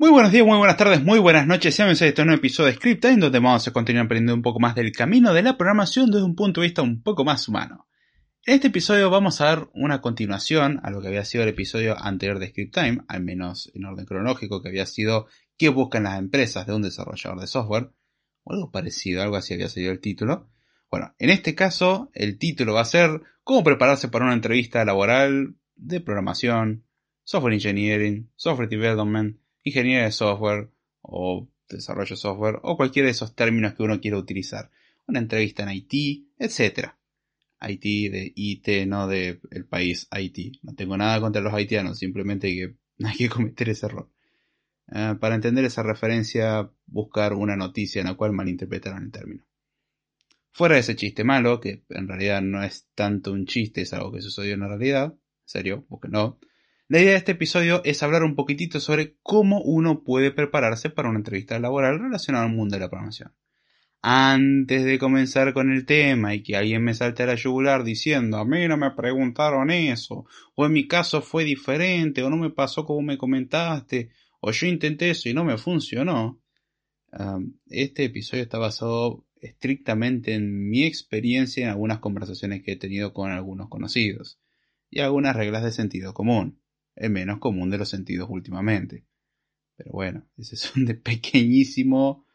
Muy buenos días, muy buenas tardes, muy buenas noches. Sean bienvenidos a este nuevo episodio de Script Time, donde vamos a continuar aprendiendo un poco más del camino de la programación desde un punto de vista un poco más humano. En este episodio vamos a dar una continuación a lo que había sido el episodio anterior de Script Time, al menos en orden cronológico, que había sido qué buscan las empresas de un desarrollador de software, o algo parecido, algo así había sido el título. Bueno, en este caso el título va a ser cómo prepararse para una entrevista laboral de programación, software engineering, software development, ingeniería de software o desarrollo de software o cualquiera de esos términos que uno quiera utilizar. Una entrevista en IT, etc. IT de IT, no del el país Haití. No tengo nada contra los haitianos, simplemente que hay que cometer ese error. Eh, para entender esa referencia, buscar una noticia en la cual malinterpretaron el término. Fuera de ese chiste malo, que en realidad no es tanto un chiste, es algo que sucedió en la realidad, en serio, porque no, la idea de este episodio es hablar un poquitito sobre cómo uno puede prepararse para una entrevista laboral relacionada al mundo de la programación. Antes de comenzar con el tema y que alguien me salte a la yugular diciendo a mí no me preguntaron eso, o en mi caso fue diferente, o no me pasó como me comentaste, o yo intenté eso y no me funcionó, este episodio está basado estrictamente en mi experiencia en algunas conversaciones que he tenido con algunos conocidos y algunas reglas de sentido común el menos común de los sentidos últimamente. Pero bueno, ese es un de pequeñísimo,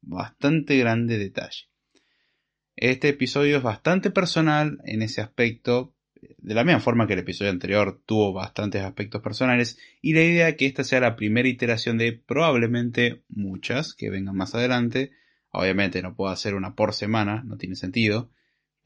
bastante grande detalle. Este episodio es bastante personal en ese aspecto, de la misma forma que el episodio anterior tuvo bastantes aspectos personales, y la idea es que esta sea la primera iteración de probablemente muchas que vengan más adelante. Obviamente no puedo hacer una por semana, no tiene sentido,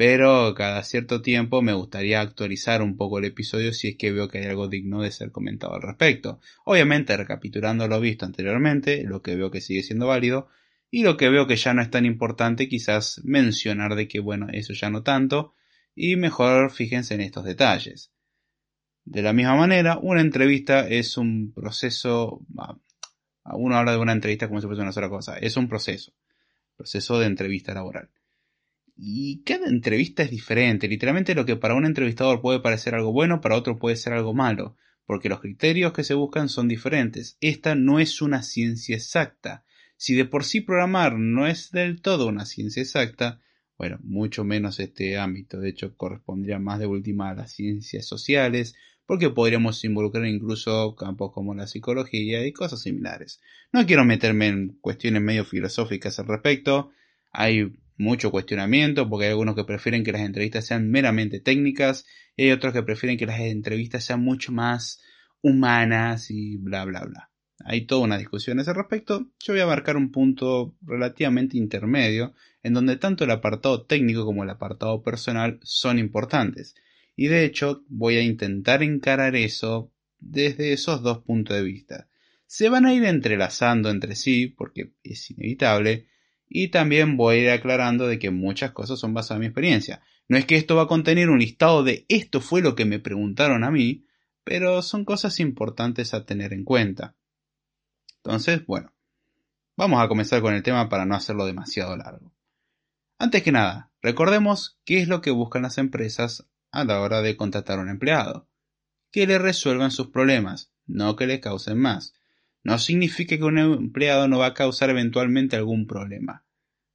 pero cada cierto tiempo me gustaría actualizar un poco el episodio si es que veo que hay algo digno de ser comentado al respecto. Obviamente recapitulando lo visto anteriormente, lo que veo que sigue siendo válido, y lo que veo que ya no es tan importante quizás mencionar de que bueno, eso ya no tanto, y mejor fíjense en estos detalles. De la misma manera, una entrevista es un proceso, uno habla de una entrevista como si fuese una sola cosa, es un proceso, proceso de entrevista laboral. Y cada entrevista es diferente. Literalmente lo que para un entrevistador puede parecer algo bueno, para otro puede ser algo malo, porque los criterios que se buscan son diferentes. Esta no es una ciencia exacta. Si de por sí programar no es del todo una ciencia exacta, bueno, mucho menos este ámbito. De hecho, correspondría más de última a las ciencias sociales, porque podríamos involucrar incluso campos como la psicología y cosas similares. No quiero meterme en cuestiones medio filosóficas al respecto. Hay mucho cuestionamiento, porque hay algunos que prefieren que las entrevistas sean meramente técnicas y hay otros que prefieren que las entrevistas sean mucho más humanas y bla bla bla. Hay toda una discusión a ese respecto. Yo voy a marcar un punto relativamente intermedio en donde tanto el apartado técnico como el apartado personal son importantes. Y de hecho voy a intentar encarar eso desde esos dos puntos de vista. Se van a ir entrelazando entre sí porque es inevitable, y también voy a ir aclarando de que muchas cosas son basadas en mi experiencia. No es que esto va a contener un listado de esto fue lo que me preguntaron a mí, pero son cosas importantes a tener en cuenta. Entonces, bueno, vamos a comenzar con el tema para no hacerlo demasiado largo. Antes que nada, recordemos qué es lo que buscan las empresas a la hora de contratar a un empleado. Que le resuelvan sus problemas, no que le causen más no significa que un empleado no va a causar eventualmente algún problema.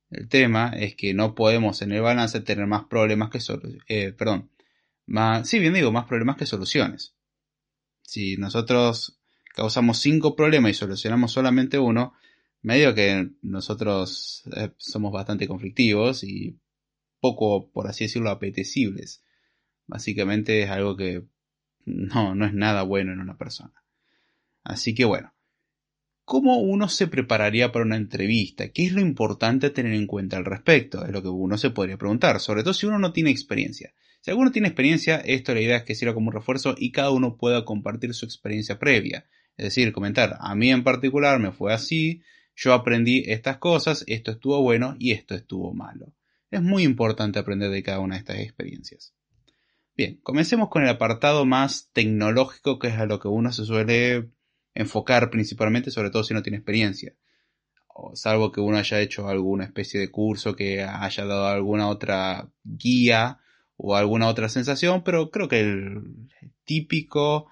El tema es que no podemos en el balance tener más problemas que soluciones. Eh, perdón, más, sí, bien digo, más problemas que soluciones. Si nosotros causamos cinco problemas y solucionamos solamente uno, medio que nosotros eh, somos bastante conflictivos y poco, por así decirlo, apetecibles. Básicamente es algo que no, no es nada bueno en una persona. Así que bueno, ¿Cómo uno se prepararía para una entrevista? ¿Qué es lo importante tener en cuenta al respecto? Es lo que uno se podría preguntar, sobre todo si uno no tiene experiencia. Si alguno tiene experiencia, esto la idea es que sirva como un refuerzo y cada uno pueda compartir su experiencia previa. Es decir, comentar, a mí en particular me fue así, yo aprendí estas cosas, esto estuvo bueno y esto estuvo malo. Es muy importante aprender de cada una de estas experiencias. Bien, comencemos con el apartado más tecnológico, que es a lo que uno se suele enfocar principalmente, sobre todo si no tiene experiencia. O salvo que uno haya hecho alguna especie de curso, que haya dado alguna otra guía o alguna otra sensación, pero creo que el típico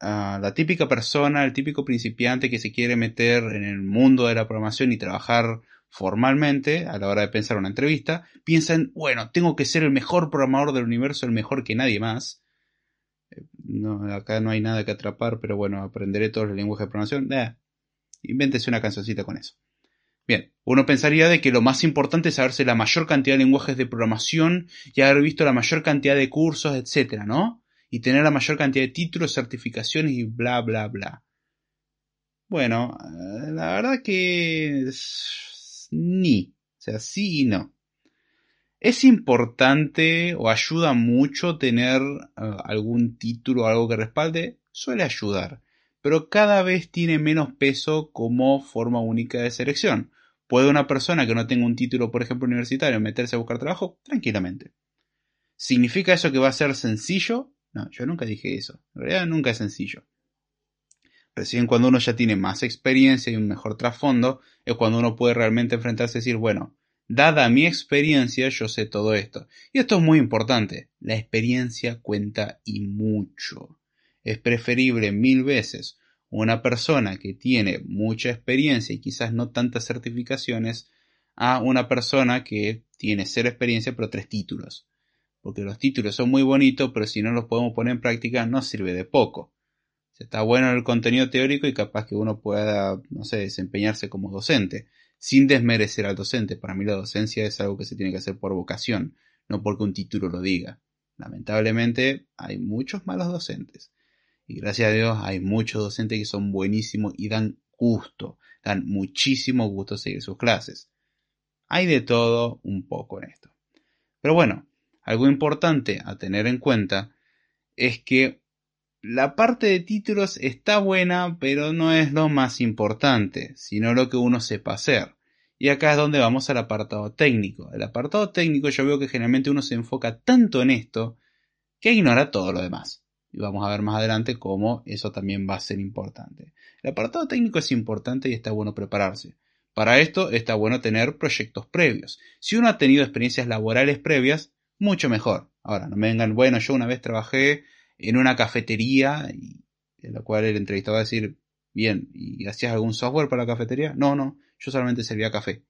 a la típica persona, el típico principiante que se quiere meter en el mundo de la programación y trabajar formalmente a la hora de pensar una entrevista, piensa en, bueno, tengo que ser el mejor programador del universo, el mejor que nadie más. No, acá no hay nada que atrapar, pero bueno, aprenderé todos los lenguajes de programación. Eh, invéntese una cancioncita con eso. Bien, uno pensaría de que lo más importante es saberse la mayor cantidad de lenguajes de programación y haber visto la mayor cantidad de cursos, etcétera, ¿no? Y tener la mayor cantidad de títulos, certificaciones y bla, bla, bla. Bueno, eh, la verdad que ni. O sea, sí y no. Es importante o ayuda mucho tener eh, algún título o algo que respalde. Suele ayudar. Pero cada vez tiene menos peso como forma única de selección. ¿Puede una persona que no tenga un título, por ejemplo, universitario, meterse a buscar trabajo? Tranquilamente. ¿Significa eso que va a ser sencillo? No, yo nunca dije eso. En realidad nunca es sencillo. Recién cuando uno ya tiene más experiencia y un mejor trasfondo, es cuando uno puede realmente enfrentarse y decir, bueno, dada mi experiencia, yo sé todo esto. Y esto es muy importante. La experiencia cuenta y mucho. Es preferible mil veces una persona que tiene mucha experiencia y quizás no tantas certificaciones a una persona que tiene cero experiencia pero tres títulos. Porque los títulos son muy bonitos, pero si no los podemos poner en práctica no sirve de poco está bueno el contenido teórico y capaz que uno pueda, no sé, desempeñarse como docente, sin desmerecer al docente. Para mí la docencia es algo que se tiene que hacer por vocación, no porque un título lo diga. Lamentablemente hay muchos malos docentes. Y gracias a Dios hay muchos docentes que son buenísimos y dan gusto, dan muchísimo gusto seguir sus clases. Hay de todo un poco en esto. Pero bueno, algo importante a tener en cuenta es que la parte de títulos está buena, pero no es lo más importante, sino lo que uno sepa hacer. Y acá es donde vamos al apartado técnico. El apartado técnico yo veo que generalmente uno se enfoca tanto en esto que ignora todo lo demás. Y vamos a ver más adelante cómo eso también va a ser importante. El apartado técnico es importante y está bueno prepararse. Para esto está bueno tener proyectos previos. Si uno ha tenido experiencias laborales previas, mucho mejor. Ahora, no me vengan, bueno, yo una vez trabajé en una cafetería, en la cual el entrevistado va a decir, bien, ¿y hacías algún software para la cafetería? No, no, yo solamente servía café.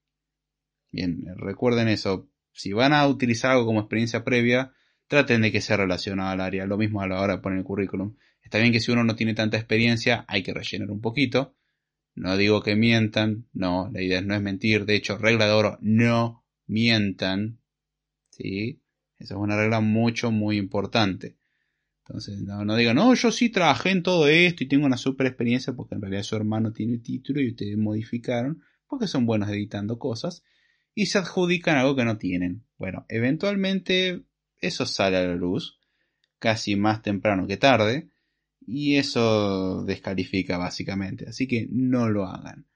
Bien, recuerden eso, si van a utilizar algo como experiencia previa, traten de que sea relacionado al área, lo mismo a la hora de poner el currículum. Está bien que si uno no tiene tanta experiencia, hay que rellenar un poquito. No digo que mientan, no, la idea no es mentir, de hecho, regla de oro, no mientan. ¿Sí? Esa es una regla mucho, muy importante. Entonces, no, no digan, no, yo sí trabajé en todo esto y tengo una super experiencia porque en realidad su hermano tiene el título y ustedes modificaron porque son buenos editando cosas y se adjudican algo que no tienen. Bueno, eventualmente eso sale a la luz, casi más temprano que tarde, y eso descalifica básicamente, así que no lo hagan.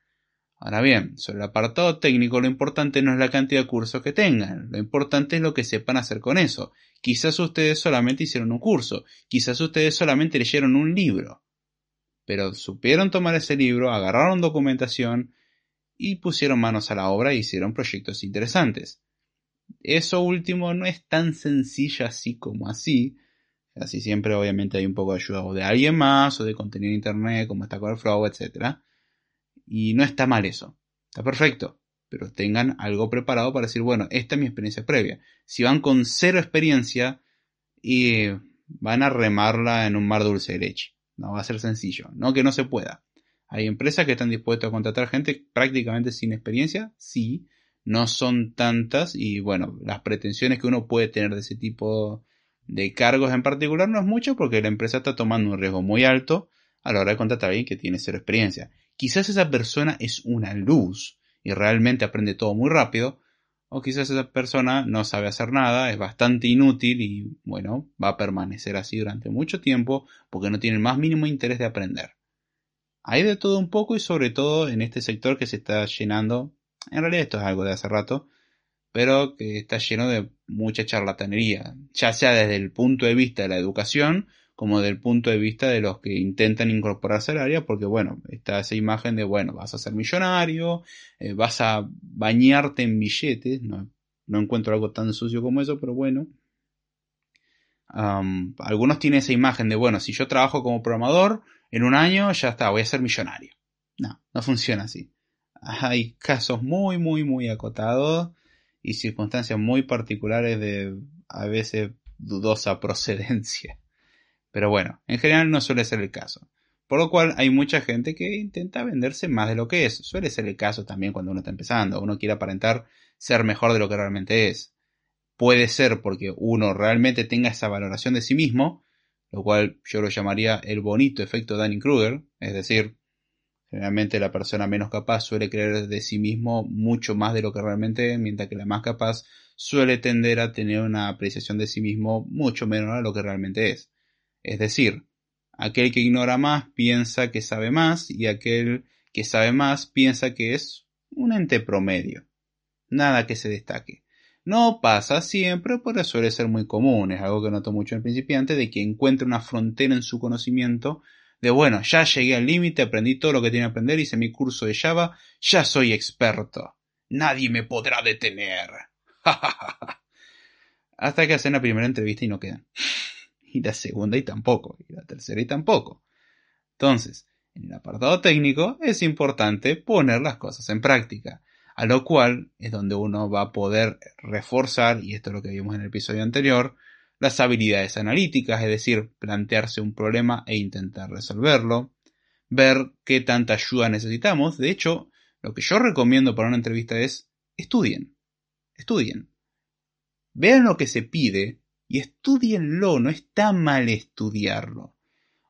Ahora bien, sobre el apartado técnico lo importante no es la cantidad de cursos que tengan, lo importante es lo que sepan hacer con eso. Quizás ustedes solamente hicieron un curso, quizás ustedes solamente leyeron un libro, pero supieron tomar ese libro, agarraron documentación y pusieron manos a la obra e hicieron proyectos interesantes. Eso último no es tan sencillo así como así, así siempre obviamente hay un poco de ayuda de alguien más o de contenido de internet como está Flow, etc. Y no está mal eso. Está perfecto. Pero tengan algo preparado para decir, bueno, esta es mi experiencia previa. Si van con cero experiencia y van a remarla en un mar dulce de leche. No va a ser sencillo. No que no se pueda. Hay empresas que están dispuestas a contratar gente prácticamente sin experiencia. Sí. No son tantas. Y bueno, las pretensiones que uno puede tener de ese tipo de cargos en particular no es mucho porque la empresa está tomando un riesgo muy alto a la hora de contratar a alguien que tiene cero experiencia. Quizás esa persona es una luz y realmente aprende todo muy rápido, o quizás esa persona no sabe hacer nada, es bastante inútil y bueno, va a permanecer así durante mucho tiempo porque no tiene el más mínimo interés de aprender. Hay de todo un poco y sobre todo en este sector que se está llenando, en realidad esto es algo de hace rato, pero que está lleno de mucha charlatanería, ya sea desde el punto de vista de la educación como del punto de vista de los que intentan incorporarse al área, porque bueno, está esa imagen de, bueno, vas a ser millonario, eh, vas a bañarte en billetes, no, no encuentro algo tan sucio como eso, pero bueno. algunos tienen esa imagen de, bueno, si yo trabajo como programador, en un año ya está, voy a ser millonario. No, no funciona así. Hay casos muy, muy, muy acotados y circunstancias muy particulares de a veces dudosa procedencia. Pero bueno, en general no suele ser el caso. Por lo cual hay mucha gente que intenta venderse más de lo que es. Suele ser el caso también cuando uno está empezando. Uno quiere aparentar ser mejor de lo que realmente es. Puede ser porque uno realmente tenga esa valoración de sí mismo, lo cual yo lo llamaría el bonito efecto Dunning-Kruger, es decir, generalmente la persona menos capaz suele creer de sí mismo mucho más de lo que realmente es, mientras que la más capaz suele tender a tener una apreciación de sí mismo mucho menor a lo que realmente es. Es decir, aquel que ignora más piensa que sabe más y aquel que sabe más piensa que es un ente promedio. Nada que se destaque. No pasa siempre, pero suele ser muy común. Es algo que noto mucho en principiante, de que encuentre una frontera en su conocimiento de bueno, ya llegué al límite, aprendí todo lo que tenía que aprender, hice mi curso de Java, ya soy experto. Nadie me podrá detener. Hasta que hacen la primera entrevista y no quedan. Y la segunda y tampoco. Y la tercera y tampoco. Entonces, en el apartado técnico es importante poner las cosas en práctica. A lo cual es donde uno va a poder reforzar, y esto es lo que vimos en el episodio anterior, las habilidades analíticas, es decir, plantearse un problema e intentar resolverlo, ver qué tanta ayuda necesitamos. De hecho, lo que yo recomiendo para una entrevista es estudien, estudien. Vean lo que se pide y estudienlo, no está mal estudiarlo.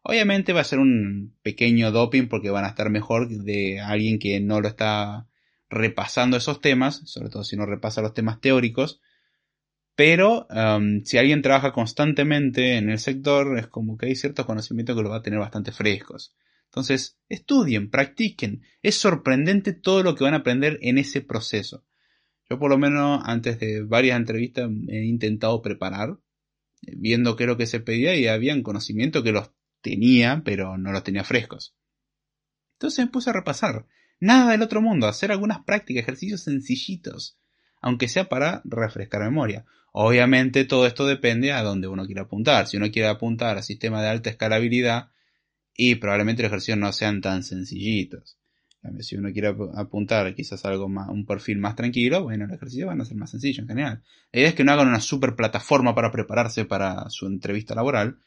Obviamente va a ser un pequeño doping porque van a estar mejor de alguien que no lo está repasando esos temas, sobre todo si no repasa los temas teóricos. Pero um, si alguien trabaja constantemente en el sector, es como que hay ciertos conocimientos que lo va a tener bastante frescos. Entonces, estudien, practiquen. Es sorprendente todo lo que van a aprender en ese proceso. Yo por lo menos antes de varias entrevistas he intentado preparar, viendo qué es lo que se pedía y habían conocimiento que los tenía, pero no los tenía frescos. Entonces me puse a repasar. Nada del otro mundo, hacer algunas prácticas, ejercicios sencillitos, aunque sea para refrescar memoria. Obviamente todo esto depende a dónde uno quiera apuntar. Si uno quiere apuntar a sistemas de alta escalabilidad, y probablemente los ejercicios no sean tan sencillitos. Si uno quiere apuntar quizás algo más, un perfil más tranquilo, bueno, los ejercicios van a ser más sencillos en general. La idea es que no hagan una super plataforma para prepararse para su entrevista laboral,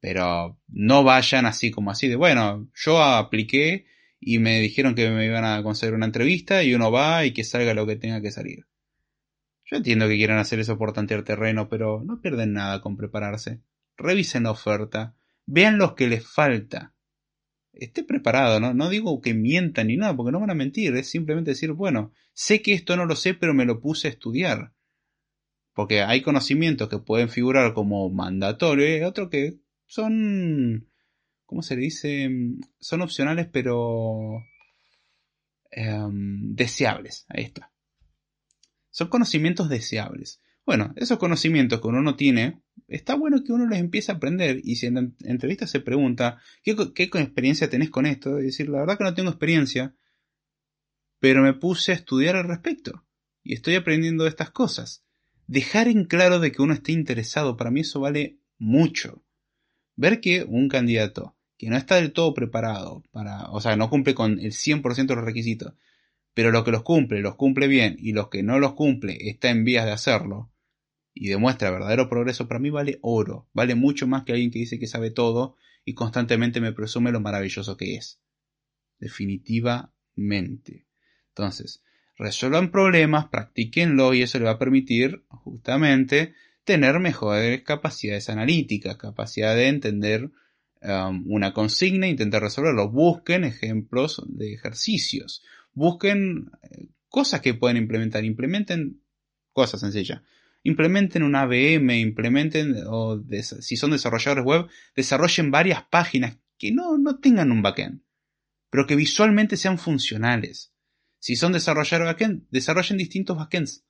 pero no vayan así como así de, bueno, yo apliqué y me dijeron que me iban a conseguir una entrevista y uno va y que salga lo que tenga que salir. Yo entiendo que quieran hacer eso por tantear terreno, pero no pierden nada con prepararse. Revisen la oferta, vean lo que les falta esté preparado, ¿no? No digo que mientan ni nada, porque no van a mentir, es simplemente decir, bueno, sé que esto no lo sé, pero me lo puse a estudiar. Porque hay conocimientos que pueden figurar como mandatorios y otros que son, ¿cómo se dice? Son opcionales, pero em, deseables. Ahí está. Son conocimientos deseables. Bueno, esos conocimientos que uno no tiene, está bueno que uno los empiece a aprender y si en la entrevista se pregunta, ¿qué, experiencia tenés con esto? Y decir, la verdad que no tengo experiencia, pero me puse a estudiar al respecto y estoy aprendiendo estas cosas. Dejar en claro de que uno esté interesado, para mí eso vale mucho. Ver que un candidato que no está del todo preparado para, o sea, no cumple con el 100% de los requisitos, pero lo que los cumple, los cumple bien y los que no los cumple está en vías de hacerlo, y demuestra verdadero progreso, para mí vale oro, vale mucho más que alguien que dice que sabe todo y constantemente me presume lo maravilloso que es. Definitivamente. Entonces, resuelvan problemas, practíquenlo y eso le va a permitir justamente tener mejores capacidades analíticas, capacidad de entender um, una consigna intentar resolverlo. Busquen ejemplos de ejercicios, busquen eh, cosas que pueden implementar, implementen cosas sencillas implementen un ABM, implementen, o si son desarrolladores web, desarrollen varias páginas que no, no tengan un backend, pero que visualmente sean funcionales. Si son desarrolladores backend, desarrollen distintos backends,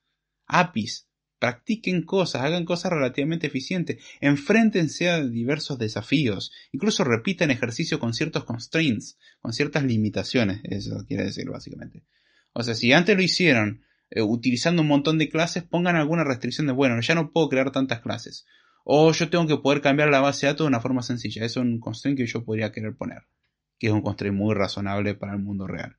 APIs, practiquen cosas, hagan cosas relativamente eficientes, enfréntense a diversos desafíos, incluso repitan ejercicio con ciertos constraints, con ciertas limitaciones, eso quiere decir básicamente. O sea, si antes lo hicieron eh, utilizando un montón de clases, pongan alguna restricción de, bueno, ya no puedo crear tantas clases. O yo tengo que poder cambiar la base de datos de una forma sencilla. Eso es un constraint que yo podría querer poner. Que es un constraint muy razonable para el mundo real.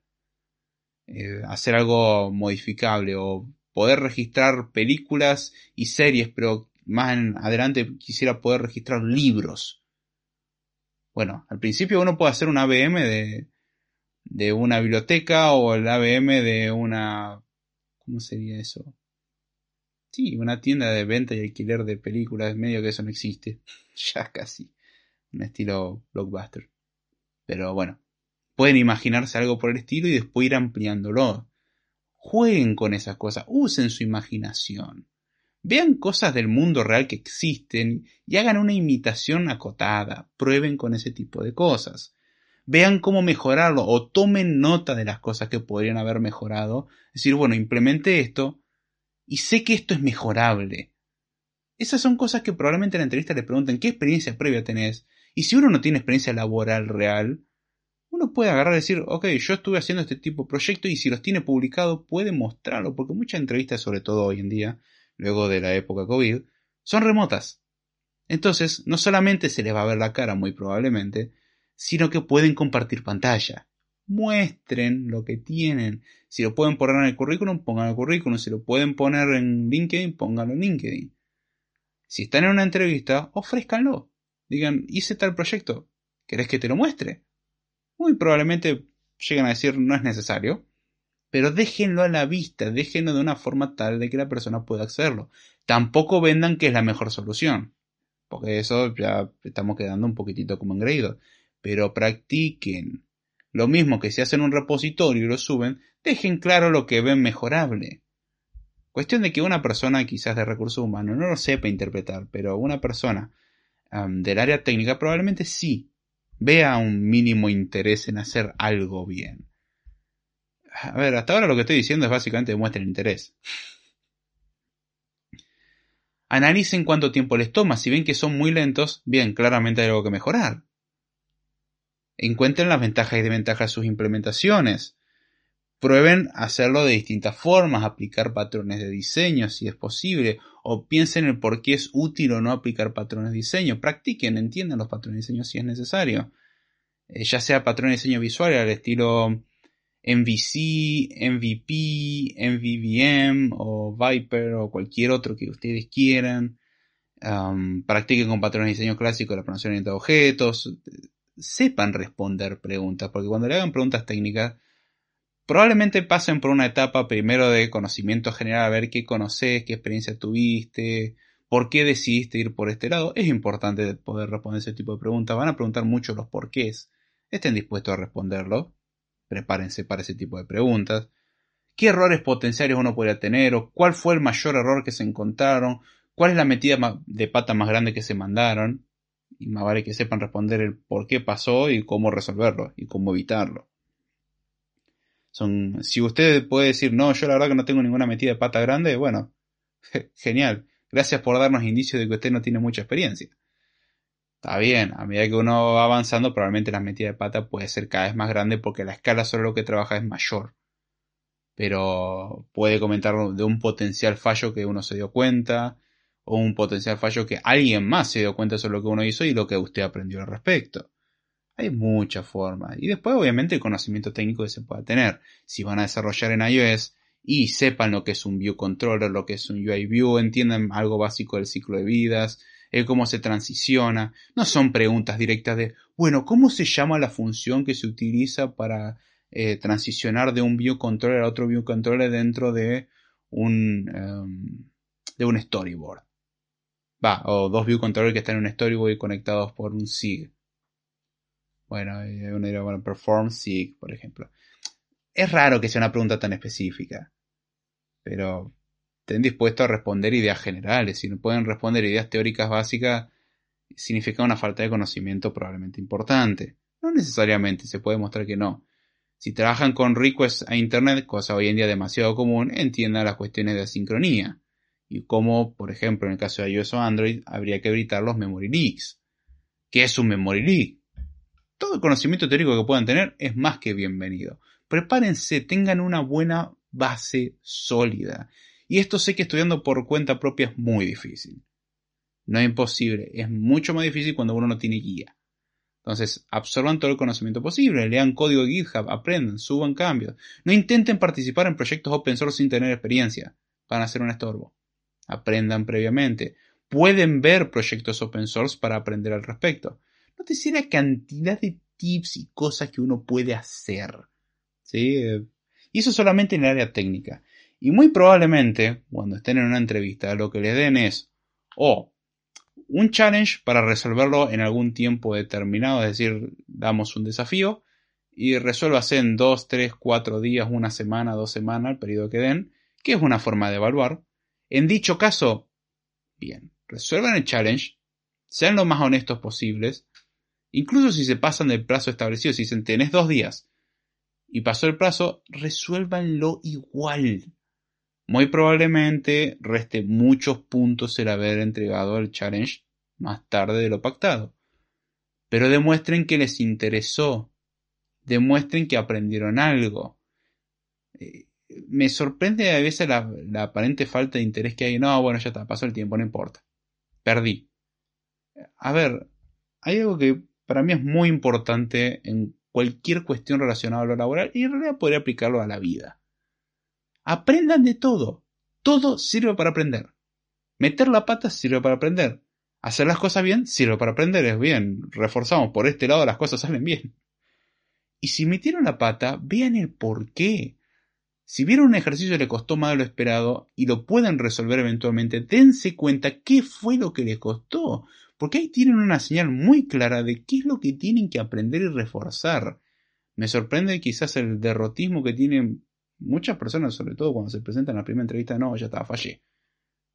Eh, hacer algo modificable o poder registrar películas y series, pero más adelante quisiera poder registrar libros. Bueno, al principio uno puede hacer un ABM de, de una biblioteca o el ABM de una... ¿Cómo sería eso? Sí, una tienda de venta y alquiler de películas, medio que eso no existe. ya casi. Un estilo blockbuster. Pero bueno, pueden imaginarse algo por el estilo y después ir ampliándolo. Jueguen con esas cosas, usen su imaginación. Vean cosas del mundo real que existen y hagan una imitación acotada. Prueben con ese tipo de cosas vean cómo mejorarlo o tomen nota de las cosas que podrían haber mejorado. Es decir, bueno, implemente esto y sé que esto es mejorable. Esas son cosas que probablemente en la entrevista le pregunten qué experiencia previa tenés. Y si uno no tiene experiencia laboral real, uno puede agarrar y decir, ok, yo estuve haciendo este tipo de proyecto y si los tiene publicado puede mostrarlo, porque muchas entrevistas, sobre todo hoy en día, luego de la época COVID, son remotas. Entonces, no solamente se les va a ver la cara muy probablemente, sino que pueden compartir pantalla. Muestren lo que tienen. Si lo pueden poner en el currículum, pongan el currículum. Si lo pueden poner en LinkedIn, pónganlo en LinkedIn. Si están en una entrevista, ofrézcanlo. Digan, hice tal proyecto. ¿Querés que te lo muestre? Muy probablemente lleguen a decir no es necesario. Pero déjenlo a la vista, déjenlo de una forma tal de que la persona pueda hacerlo. Tampoco vendan que es la mejor solución. Porque eso ya estamos quedando un poquitito como engreídos pero practiquen. Lo mismo que si hacen un repositorio y lo suben, dejen claro lo que ven mejorable. Cuestión de que una persona quizás de recursos humanos no lo sepa interpretar, pero una persona del área técnica probablemente sí vea un mínimo interés en hacer algo bien. A ver, hasta ahora lo que estoy diciendo es básicamente demuestren interés. Analicen cuánto tiempo les toma. Si ven que son muy lentos, bien, claramente hay algo que mejorar. Encuentren las ventajas y desventajas de sus implementaciones. Prueben hacerlo de distintas formas, aplicar patrones de diseño si es posible, o piensen en por qué es útil o no aplicar patrones de diseño. Practiquen, entiendan los patrones de diseño si es necesario. Eh, ya sea patrones de diseño visual al estilo MVC, MVP, MVVM o Viper o cualquier otro que ustedes quieran. practiquen con patrones de diseño clásico la pronunciación de objetos sepan responder preguntas, porque cuando le hagan preguntas técnicas, probablemente pasen por una etapa primero de conocimiento general, a ver qué conoces, qué experiencia tuviste, por qué decidiste ir por este lado. Es importante poder responder ese tipo de preguntas. Van a preguntar mucho los porqués. Estén dispuestos a responderlo. Prepárense para ese tipo de preguntas. ¿Qué errores potenciales uno podría tener? ¿O cuál fue el mayor error que se encontraron? ¿Cuál es la metida de pata más grande que se mandaron? Y más vale que sepan responder el por qué pasó y cómo resolverlo y cómo evitarlo. Son, si usted puede decir, no, yo la verdad que no tengo ninguna metida de pata grande, bueno, genial. Gracias por darnos indicios de que usted no tiene mucha experiencia. Está bien, a medida que uno va avanzando, probablemente la metida de pata puede ser cada vez más grande porque la escala sobre lo que trabaja es mayor. Pero puede comentar de un potencial fallo que uno se dio cuenta, o un potencial fallo que alguien más se dio cuenta sobre lo que uno hizo y lo que usted aprendió al respecto. Hay muchas formas. Y después, obviamente, el conocimiento técnico que se pueda tener. Si van a desarrollar en iOS y sepan lo que es un View Controller, lo que es un UI View, entiendan algo básico del ciclo de vidas, cómo se transiciona. No son preguntas directas de, bueno, ¿cómo se llama la función que se utiliza para eh, transicionar de un View Controller a otro View Controller dentro de un, em, de un storyboard? Va, o dos view controllers que están en un storyboard conectados por un SIG. Bueno, uno dirá, bueno, perform SIG, por ejemplo. Es raro que sea una pregunta tan específica. Pero estén dispuestos a responder ideas generales. Si no pueden responder ideas teóricas básicas, significa una falta de conocimiento probablemente importante. No necesariamente, se puede mostrar que no. Si trabajan con requests a Internet, cosa hoy en día demasiado común, entiendan las cuestiones de asincronía y cómo, por ejemplo, en el caso de iOS o Android, habría que evitar los memory leaks. ¿Qué es un memory leak? Todo el conocimiento teórico que puedan tener es más que bienvenido. Prepárense, tengan una buena base sólida. Y esto sé que estudiando por cuenta propia es muy difícil. No es imposible, es mucho más difícil cuando uno no tiene guía. Entonces, absorban todo el conocimiento posible, lean código de GitHub, aprendan, suban cambios. No intenten participar en proyectos open source sin tener experiencia. Van a ser un estorbo. Aprendan previamente. Pueden ver proyectos open source para aprender al respecto. No te la cantidad de tips y cosas que uno puede hacer. ¿Sí? Y eso solamente en el área técnica. Y muy probablemente, cuando estén en una entrevista, lo que les den es o un challenge para resolverlo en algún tiempo determinado, es decir, damos un desafío y resuélvase en 2, 3, 4 días, una semana, dos semanas, el periodo que den, que es una forma de evaluar. En dicho caso, bien, resuelvan el challenge, sean lo más honestos posibles, incluso si se pasan del plazo establecido, si dicen tenés dos días y pasó el plazo, resuélvanlo igual. Muy probablemente reste muchos puntos el haber entregado el challenge más tarde de lo pactado. Pero demuestren que les interesó. Demuestren que aprendieron algo. Eh, me sorprende a veces la, aparente falta de interés que hay. No, bueno, ya está, pasó el tiempo, no importa. Perdí. A ver, hay algo que para mí es muy importante en cualquier cuestión relacionada a lo laboral y en realidad podría aplicarlo a la vida. Aprendan de todo. Todo sirve para aprender. Meter la pata sirve para aprender. Hacer las cosas bien sirve para aprender. Es bien. Reforzamos por este lado las cosas salen bien. Y si metieron la pata, vean el por qué. Si vieron un ejercicio le costó más de lo esperado y lo pueden resolver eventualmente, dense cuenta qué fue lo que les costó. Porque ahí tienen una señal muy clara de qué es lo que tienen que aprender y reforzar. Me sorprende quizás el derrotismo que tienen muchas personas, sobre todo cuando se presentan en la primera entrevista, no, ya estaba, fallé.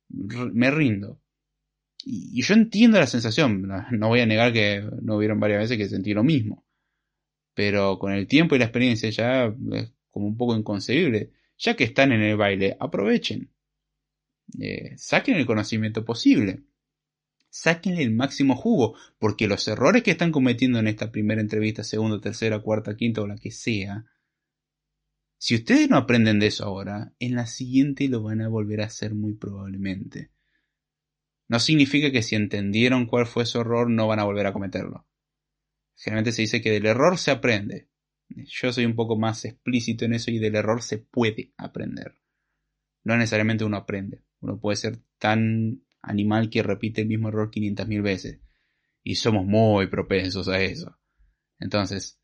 me rindo. Y, yo entiendo la sensación, no voy a negar que no hubieron varias veces que sentí lo mismo. Pero con el tiempo y la experiencia ya es como un poco inconcebible. Ya que están en el baile, aprovechen. Eh, saquen el conocimiento posible. Sáquenle el máximo jugo, porque los errores que están cometiendo en esta primera entrevista, segunda, tercera, cuarta, quinta o la que sea, si ustedes no aprenden de eso ahora, en la siguiente lo van a volver a hacer muy probablemente. No significa que si entendieron cuál fue su error no van a volver a cometerlo. Generalmente se dice que del error se aprende. Yo soy un poco más explícito en eso y del error se puede aprender. No necesariamente uno aprende. Uno puede ser tan animal que repite el mismo error 500.000 veces. Y somos muy propensos a eso. Entonces,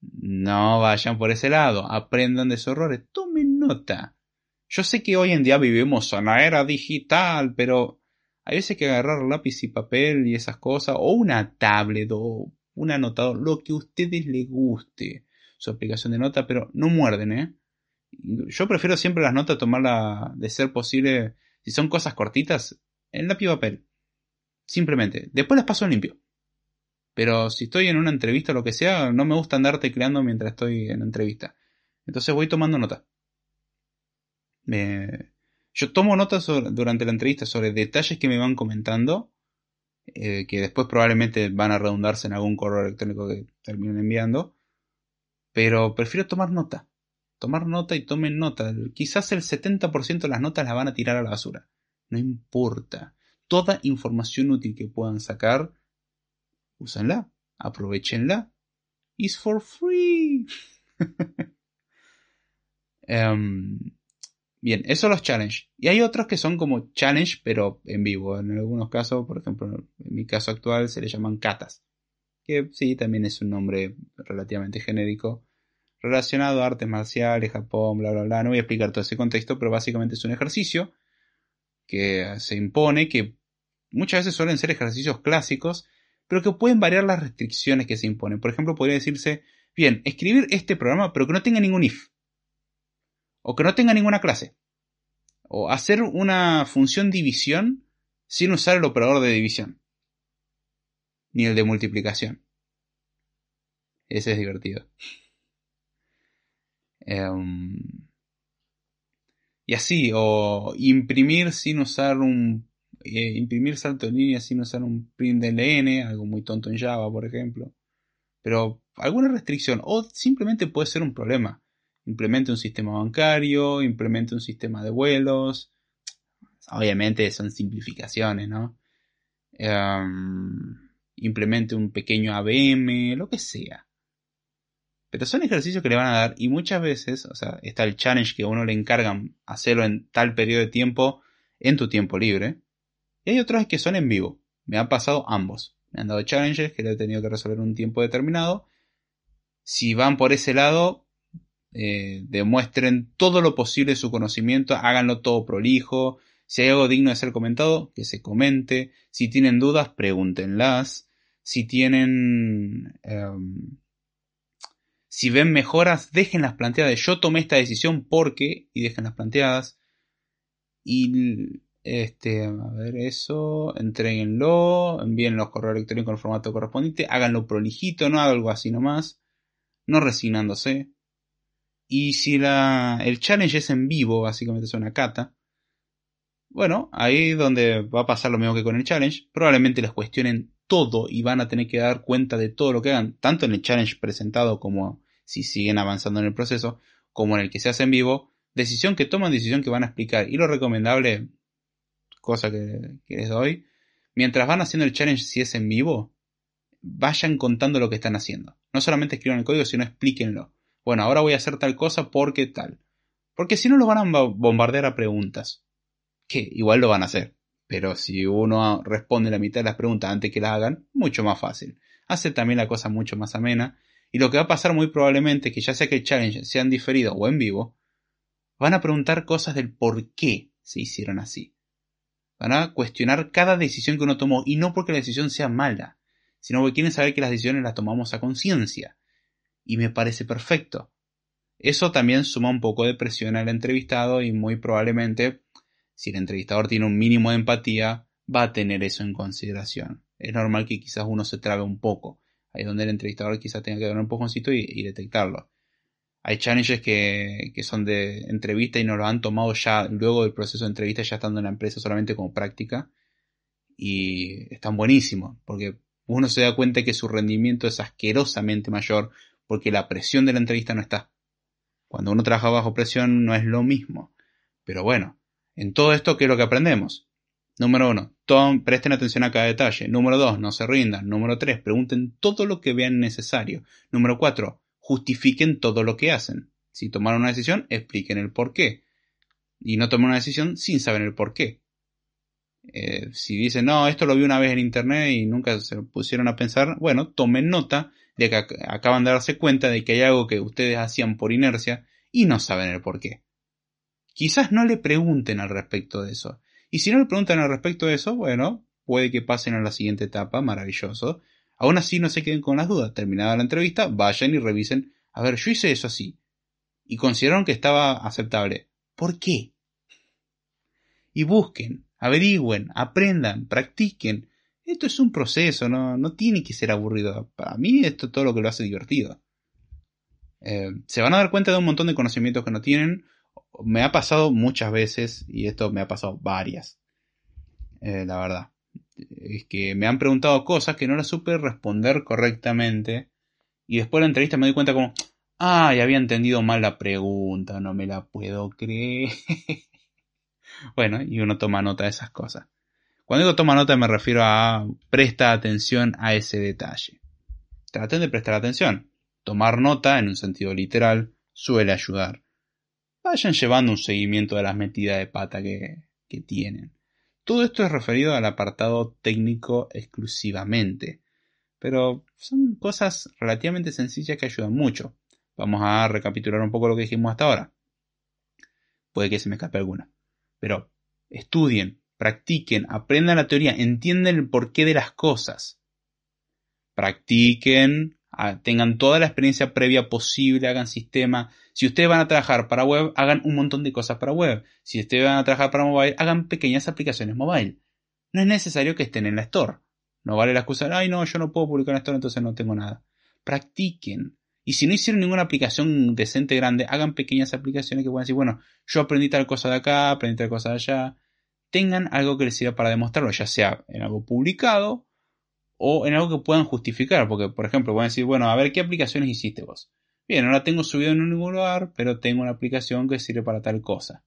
no vayan por ese lado, aprendan de sus errores, tomen nota. Yo sé que hoy en día vivimos en la era digital, pero hay veces que agarrar lápiz y papel y esas cosas, o una tablet o un anotador, lo que a ustedes les guste, su aplicación de nota, pero no muerden, ¿eh? Yo prefiero siempre las notas tomarlas de ser posible, si son cosas cortitas, en lápiz papel. Simplemente. Después las paso limpio. Pero si estoy en una entrevista o lo que sea, no me gusta andar tecleando mientras estoy en la entrevista. Entonces voy tomando nota. yo tomo notas durante la entrevista sobre detalles que me van comentando, eh, que después probablemente van a redundarse en algún correo electrónico que terminen enviando. Pero prefiero tomar nota. Tomar nota y tomen nota. Quizás el 70% de las notas las van a tirar a la basura. No importa. Toda información útil que puedan sacar úsenla, aprovechenla. It's for free. Em, bien, eso los challenge. Y hay otros que son como challenge, pero en vivo. En algunos casos, por ejemplo, en mi caso actual se le llaman katas. Que sí, también es un nombre relativamente genérico. Relacionado a artes marciales, Japón, bla, bla, bla. No voy a explicar todo ese contexto, pero básicamente es un ejercicio que se impone, que muchas veces suelen ser ejercicios clásicos pero que pueden variar las restricciones que se imponen. Por ejemplo, podría decirse, bien, escribir este programa, pero que no tenga ningún if. O que no tenga ninguna clase. O hacer una función división sin usar el operador de división. Ni el de multiplicación. Ese es divertido. Em, y así, o imprimir sin usar un eh, imprimir salto en línea sin usar un print DLN, algo muy tonto en Java, por ejemplo. Pero alguna restricción, o simplemente puede ser un problema. Implemente un sistema bancario, implemente un sistema de vuelos. Obviamente son simplificaciones, ¿no? em, implemente un pequeño ABM, lo que sea. Pero son ejercicios que le van a dar y muchas veces, o sea, está el challenge que a uno le encargan hacerlo en tal periodo de tiempo en tu tiempo libre. Y hay otros que son en vivo. Me han pasado ambos. Me han dado challenges que le he tenido que resolver en un tiempo determinado. Si van por ese lado, eh, demuestren todo lo posible su conocimiento, háganlo todo prolijo. Si hay algo digno de ser comentado, que se comente. Si tienen dudas, pregúntenlas. Si tienen... Em, si ven mejoras, déjenlas planteadas. Yo tomé esta decisión porque... Y déjenlas planteadas. Y... Este, a ver eso, entreguenlo, envíen los correos electrónicos en el formato correspondiente, háganlo prolijito, no algo así nomás, no resignándose. Y si la, el challenge es en vivo, básicamente es una cata, bueno, ahí donde va a pasar lo mismo que con el challenge, probablemente les cuestionen todo y van a tener que dar cuenta de todo lo que hagan, tanto en el challenge presentado como si siguen avanzando en el proceso, como en el que se hace en vivo, decisión que toman, decisión que van a explicar. Y lo recomendable, cosa que, les doy, mientras van haciendo el challenge si es en vivo, vayan contando lo que están haciendo. No solamente escriban el código, sino explíquenlo. Bueno, ahora voy a hacer tal cosa porque tal. Porque si no los van a bombardear a preguntas. Que igual lo van a hacer. Pero si uno responde la mitad de las preguntas antes que las hagan, mucho más fácil. Hace también la cosa mucho más amena. Y lo que va a pasar muy probablemente es que ya sea que el challenge sea en diferido o en vivo, van a preguntar cosas del por qué se hicieron así. Van a cuestionar cada decisión que uno tomó y no porque la decisión sea mala, sino porque quieren saber que las decisiones las tomamos a conciencia. Y me parece perfecto. Eso también suma un poco de presión al entrevistado y muy probablemente si el entrevistador tiene un mínimo de empatía, va a tener eso en consideración. Es normal que quizás uno se trabe un poco. Ahí donde el entrevistador quizás tenga que dar un poconcito y, y detectarlo. Hay challenges que, que, son de entrevista y nos lo han tomado ya luego del proceso de entrevista, ya estando en la empresa solamente como práctica. Y están buenísimos, porque uno se da cuenta que su rendimiento es asquerosamente mayor porque la presión de la entrevista no está. Cuando uno trabaja bajo presión no es lo mismo. Pero bueno, en todo esto, ¿qué es lo que aprendemos? Número uno, presten atención a cada detalle. Número dos, no se rindan. Número tres, pregunten todo lo que vean necesario. Número cuatro, justifiquen todo lo que hacen. Si tomaron una decisión, expliquen el por qué. Y no tomen una decisión sin saber el por qué. Eh, si dicen, no, esto lo vi una vez en internet y nunca se pusieron a pensar, bueno, tomen nota de que acaban de darse cuenta de que hay algo que ustedes hacían por inercia y no saben el por qué. Quizás no le pregunten al respecto de eso. Y si no le preguntan al respecto de eso, bueno, puede que pasen a la siguiente etapa, maravilloso. Aún así no se queden con las dudas. Terminada la entrevista, vayan y revisen. A ver, yo hice eso así. Y consideraron que estaba aceptable. ¿Por qué? Y busquen, averigüen, aprendan, practiquen. Esto es un proceso, no, tiene que ser aburrido. Para mí esto es todo lo que lo hace divertido. Eh, se van a dar cuenta de un montón de conocimientos que no tienen me ha pasado muchas veces, y esto me ha pasado varias, eh, la verdad. Es que me han preguntado cosas que no las supe responder correctamente, y después de la entrevista me doy cuenta como, ay, había entendido mal la pregunta, no me la puedo creer. bueno, y uno toma nota de esas cosas. Cuando digo toma nota me refiero a presta atención a ese detalle. Traten de prestar atención. Tomar nota, en un sentido literal, suele ayudar vayan llevando un seguimiento de las metidas de pata que, que tienen. Todo esto es referido al apartado técnico exclusivamente, pero son cosas relativamente sencillas que ayudan mucho. Vamos a recapitular un poco lo que dijimos hasta ahora. Puede que se me escape alguna. Pero estudien, practiquen, aprendan la teoría, entiendan el porqué de las cosas. Practiquen, tengan toda la experiencia previa posible, hagan sistema. Si ustedes van a trabajar para web, hagan un montón de cosas para web. Si ustedes van a trabajar para mobile, hagan pequeñas aplicaciones mobile. No es necesario que estén en la store. No vale la excusa de, ay no, yo no puedo publicar en la store, entonces no tengo nada. Practiquen. Y si no hicieron ninguna aplicación decente grande, hagan pequeñas aplicaciones que puedan decir, bueno, yo aprendí tal cosa de acá, aprendí tal cosa de allá. Tengan algo que les sirva para demostrarlo, ya sea en algo publicado o en algo que puedan justificar, porque por ejemplo pueden decir, bueno, a ver qué aplicaciones hiciste vos. Bien, no la tengo subido en ningún lugar, pero tengo una aplicación que sirve para tal cosa.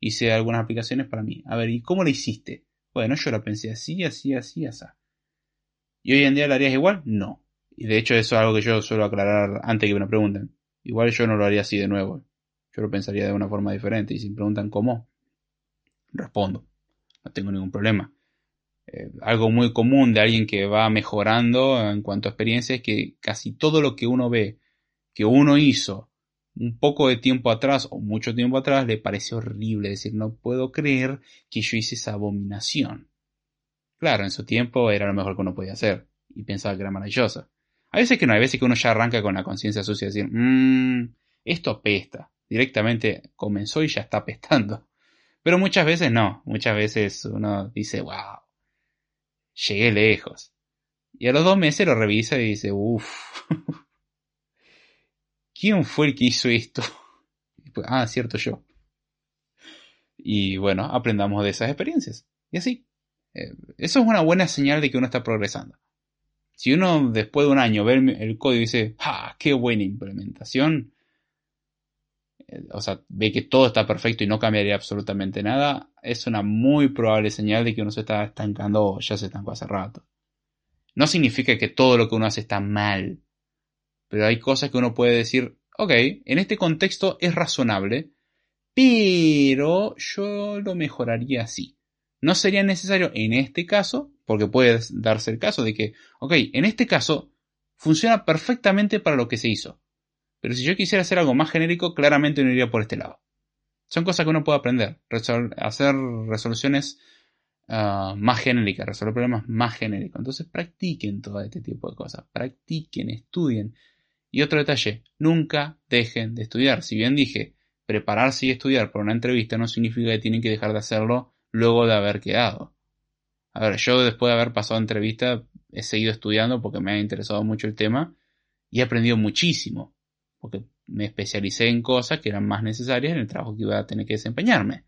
Hice algunas aplicaciones para mí. A ver, ¿y cómo la hiciste? Bueno, yo lo pensé así, así, así, así. ¿Y hoy en día lo harías igual? No. Y de hecho eso es algo que yo suelo aclarar antes que me lo pregunten. Igual yo no lo haría así de nuevo. Yo lo pensaría de una forma diferente. Y si me preguntan cómo, respondo. No tengo ningún problema. Eh, algo muy común de alguien que va mejorando en cuanto a experiencia es que casi todo lo que uno ve que uno hizo un poco de tiempo atrás o mucho tiempo atrás le parece horrible. decir, no puedo creer que yo hice esa abominación. Claro, en su tiempo era lo mejor que uno podía hacer y pensaba que era maravillosa. A veces que no, hay veces que uno ya arranca con la conciencia sucia decir, mmm, esto apesta. Directamente comenzó y ya está apestando. Pero muchas veces no, muchas veces uno dice, wow, llegué lejos. Y a los dos meses lo revisa y dice, uff, ¿quién fue el que hizo esto? ah, cierto, yo. Y bueno, aprendamos de esas experiencias. Y así. Eh, eso es una buena señal de que uno está progresando. Si uno después de un año ve el código y dice, ¡ah, qué buena implementación! Eh, o sea, ve que todo está perfecto y no cambiaría absolutamente nada, es una muy probable señal de que uno se está estancando o ya se estancó hace rato. No significa que todo lo que uno hace está mal, pero hay cosas que uno puede decir, ok, en este contexto es razonable, pero yo lo mejoraría así. No sería necesario en este caso, porque puede darse el caso de que, ok, en este caso funciona perfectamente para lo que se hizo. Pero si yo quisiera hacer algo más genérico, claramente no iría por este lado. Son cosas que uno puede aprender. hacer resoluciones ah, más genéricas, resolver problemas más genéricos. Entonces practiquen todo este tipo de cosas. Practiquen, estudien. Y otro detalle, nunca dejen de estudiar. Si bien dije, prepararse y estudiar para una entrevista no significa que tienen que dejar de hacerlo luego de haber quedado. A ver, yo después de haber pasado entrevista he seguido estudiando porque me ha interesado mucho el tema y he aprendido muchísimo porque me especialicé en cosas que eran más necesarias en el trabajo que iba a tener que desempeñarme.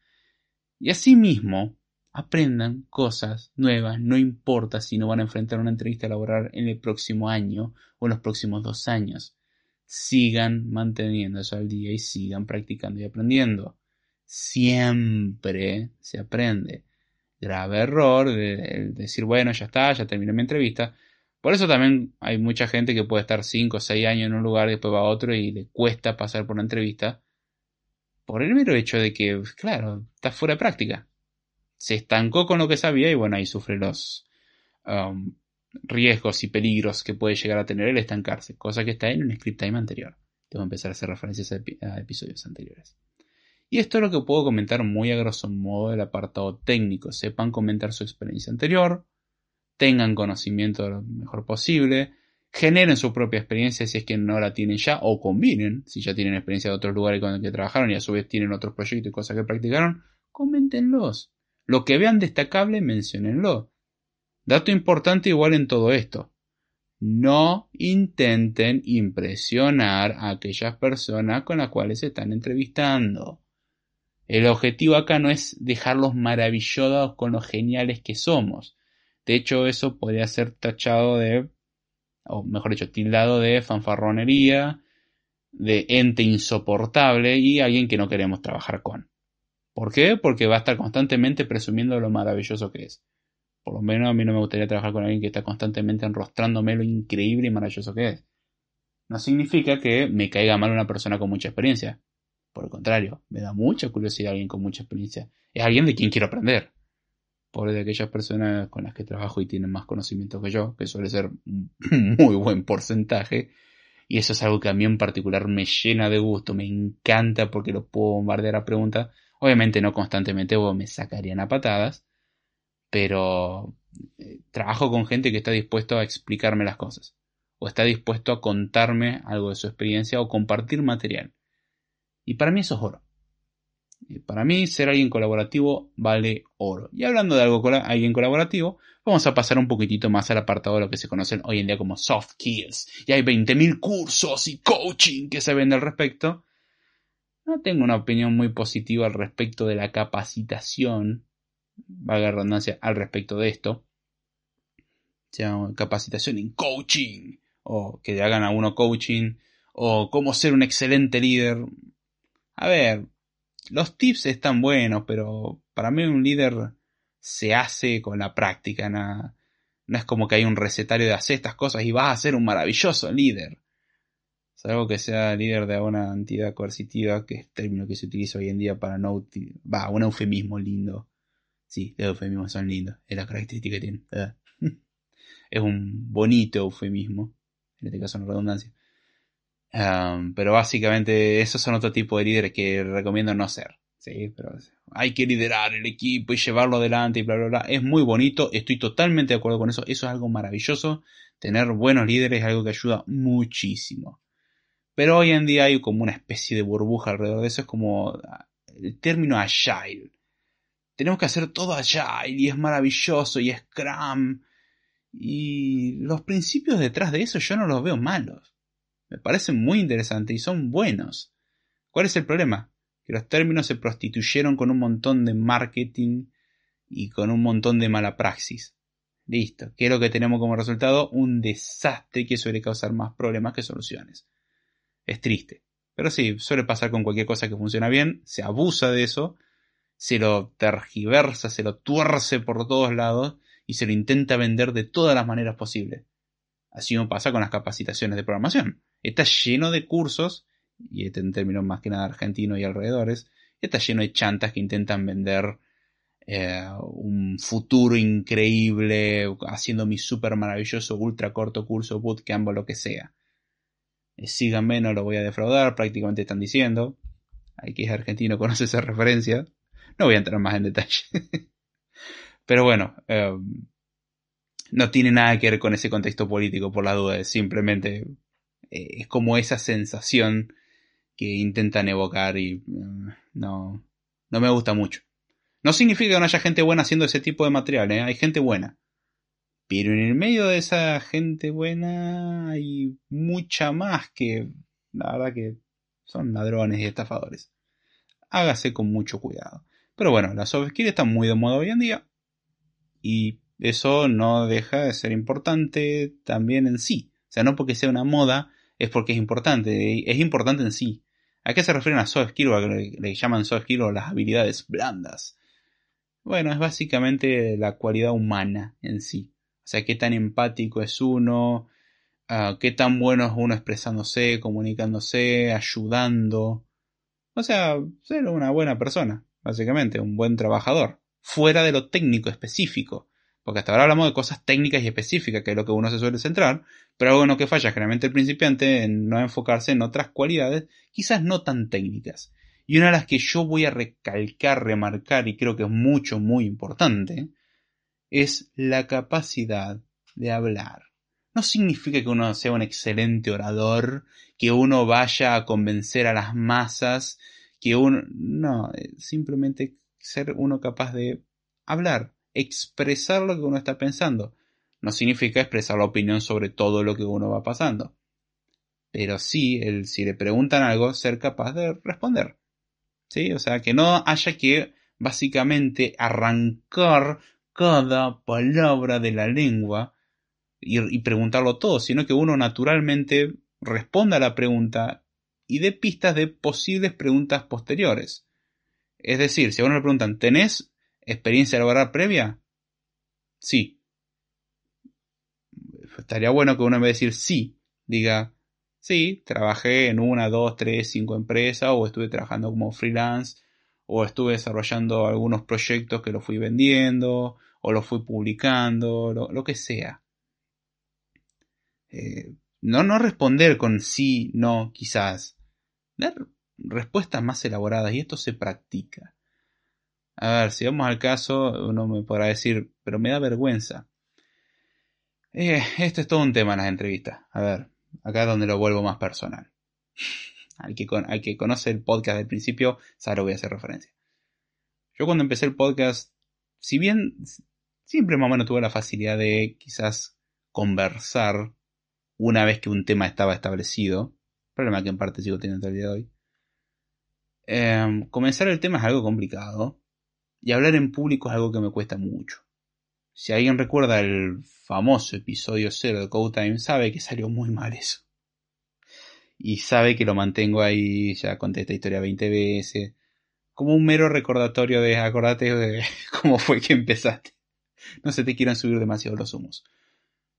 Y asimismo, aprendan cosas nuevas, no importa si no van a enfrentar una entrevista laboral en el próximo año o en los próximos dos años. Sigan manteniendo eso al día y sigan practicando y aprendiendo. Siempre se aprende. Grave error de decir, bueno, ya está, ya terminé mi entrevista. Por eso también hay mucha gente que puede estar 5 o 6 años en un lugar y después va a otro y le cuesta pasar por una entrevista. Por el mero hecho de que, claro, está fuera de práctica. Se estancó con lo que sabía y bueno, ahí sufre los um, riesgos y peligros que puede llegar a tener el estancarse. Cosa que está en un script time anterior. Que empezar a hacer referencias a, episodios anteriores. Y esto es lo que puedo comentar muy a grosso modo del apartado técnico. Sepan comentar su experiencia anterior, tengan conocimiento lo mejor posible, generen su propia experiencia si es que no la tienen ya, o combinen, si ya tienen experiencia de otros lugares con los que trabajaron y a su vez tienen otros proyectos y cosas que practicaron, coméntenlos. Lo que vean destacable, menciónenlo. Dato importante igual en todo esto. No intenten impresionar a aquellas personas con las cuales se están entrevistando. El objetivo acá no es dejarlos maravillados con lo geniales que somos. De hecho, eso podría ser tachado de, o mejor dicho, tildado de fanfarronería, de ente insoportable y alguien que no queremos trabajar con. ¿Por qué? Porque va a estar constantemente presumiendo lo maravilloso que es. Por lo menos a mí no me gustaría trabajar con alguien que está constantemente enrostrándome lo increíble y maravilloso que es. No significa que me caiga mal una persona con mucha experiencia. Por el contrario, me da mucha curiosidad alguien con mucha experiencia. Es alguien de quien quiero aprender por de aquellas personas con las que trabajo y tienen más conocimiento que yo, que suele ser un muy buen porcentaje. Y eso es algo que a mí en particular me llena de gusto, me encanta porque lo puedo bombardear a preguntas. Obviamente no constantemente o me sacarían a patadas, pero eh, trabajo con gente que está dispuesto a explicarme las cosas, o está dispuesto a contarme algo de su experiencia o compartir material. Y para mí eso es oro. Para mí, ser alguien colaborativo vale oro. Y hablando de algo alguien colaborativo, vamos a pasar un poquitito más al apartado de lo que se conocen hoy en día como soft skills. Y hay 20.000 cursos y coaching que se venden al respecto. No tengo una opinión muy positiva al respecto de la capacitación, valga redundancia, al respecto de esto. sea, capacitación en coaching, o que le hagan a uno coaching, o cómo ser un excelente líder. A ver, los tips están buenos, pero para mí un líder se hace con la práctica. No, no es como que hay un recetario de hacer estas cosas y vas a ser un maravilloso líder. Salvo que sea líder de una entidad coercitiva, que es el término que se utiliza hoy en día para no... Va, un eufemismo lindo. Sí, los eufemismos son lindos, es la característica que tienen. es un bonito eufemismo, en este caso no redundancia. pero básicamente esos son otro tipo de líderes que recomiendo no ser. Sí, pero hay que liderar el equipo y llevarlo adelante y bla, bla, bla. Es muy bonito, estoy totalmente de acuerdo con eso. Eso es algo maravilloso. Tener buenos líderes es algo que ayuda muchísimo. Pero hoy en día hay como una especie de burbuja alrededor de eso. Es como ah, el término agile. Tenemos que hacer todo agile y es maravilloso y es Scrum. Y los principios detrás de eso yo no los veo malos. Me parecen muy interesantes y son buenos. ¿Cuál es el problema? Que los términos se prostituyeron con un montón de marketing y con un montón de mala praxis. Listo. ¿Qué es lo que tenemos como resultado? Un desastre que suele causar más problemas que soluciones. Es triste. Pero sí, suele pasar con cualquier cosa que funciona bien, se abusa de eso, se lo tergiversa, se lo tuerce por todos lados y se lo intenta vender de todas las maneras posibles. Así como pasa con las capacitaciones de programación. Está lleno de cursos, y este en términos más que nada argentino y alrededores, está lleno de chantas que intentan vender eh, un futuro increíble haciendo mi super maravilloso ultra corto curso bootcamp o lo que sea. Síganme, no lo voy a defraudar, prácticamente están diciendo. Hay que es argentino, conoce esa referencia. No voy a entrar más en detalle. Pero bueno, em, no tiene nada que ver con ese contexto político, por la duda. Es simplemente eh, es como esa sensación que intentan evocar y em, no, no me gusta mucho. No significa que no haya gente buena haciendo ese tipo de material, ¿eh? hay gente buena. Pero en el medio de esa gente buena hay mucha más que, la verdad que son ladrones y estafadores. Hágase con mucho cuidado. Pero bueno, las soft skills están muy de moda hoy en día. Y eso no deja de ser importante también en sí. O sea, no porque sea una moda, es porque es importante. Es importante en sí. ¿A qué se refieren a soft skills? O a que le llaman soft skills las habilidades blandas. Bueno, es básicamente la cualidad humana en sí. Sea, qué tan empático es uno, ah, qué tan bueno es uno expresándose, comunicándose, ayudando. O sea, ser una buena persona, básicamente, un buen trabajador, fuera de lo técnico específico. Porque hasta ahora hablamos de cosas técnicas y específicas, que es lo que uno se suele centrar, pero algo en lo que falla generalmente el principiante en no enfocarse en otras cualidades, quizás no tan técnicas. Y una de las que yo voy a recalcar, remarcar, y creo que es mucho, muy importante, es la capacidad de hablar. No significa que uno sea un excelente orador, que uno vaya a convencer a las masas, que uno... No, simplemente ser uno capaz de hablar, expresar lo que uno está pensando. No significa expresar la opinión sobre todo lo que uno va pasando. Pero sí, el, si le preguntan algo, ser capaz de responder. ¿Sí? O sea, que no haya que básicamente arrancar cada palabra de la lengua y, preguntarlo todo, sino que uno naturalmente responda a la pregunta y dé pistas de posibles preguntas posteriores. Es decir, si a uno le preguntan, ¿tenés experiencia laboral previa? Sí. Estaría bueno que uno en vez de decir sí, diga, sí, trabajé en una, dos, tres, cinco empresas o estuve trabajando como freelance o estuve desarrollando algunos proyectos que los fui vendiendo o lo fui publicando, lo, que sea. Eh, no, no responder con sí, no, quizás. Dar respuestas más elaboradas y esto se practica. A ver, si vamos al caso, uno me podrá decir, pero me da vergüenza. Eh, este es todo un tema en las entrevistas. A ver, acá es donde lo vuelvo más personal. al, que, al que conoce el podcast del principio, sabe lo voy a hacer referencia. Yo cuando empecé el podcast, si bien siempre más o menos tuve la facilidad de quizás conversar una vez que un tema estaba establecido, problema que en parte sigo teniendo hasta el día de hoy. Em, comenzar el tema es algo complicado y hablar en público es algo que me cuesta mucho. Si alguien recuerda el famoso episodio 0 de Code Time, sabe que salió muy mal eso. Y sabe que lo mantengo ahí, ya conté esta historia 20 veces. como un mero recordatorio de acordate de cómo fue que empezaste. No se te quieran subir demasiado los humos.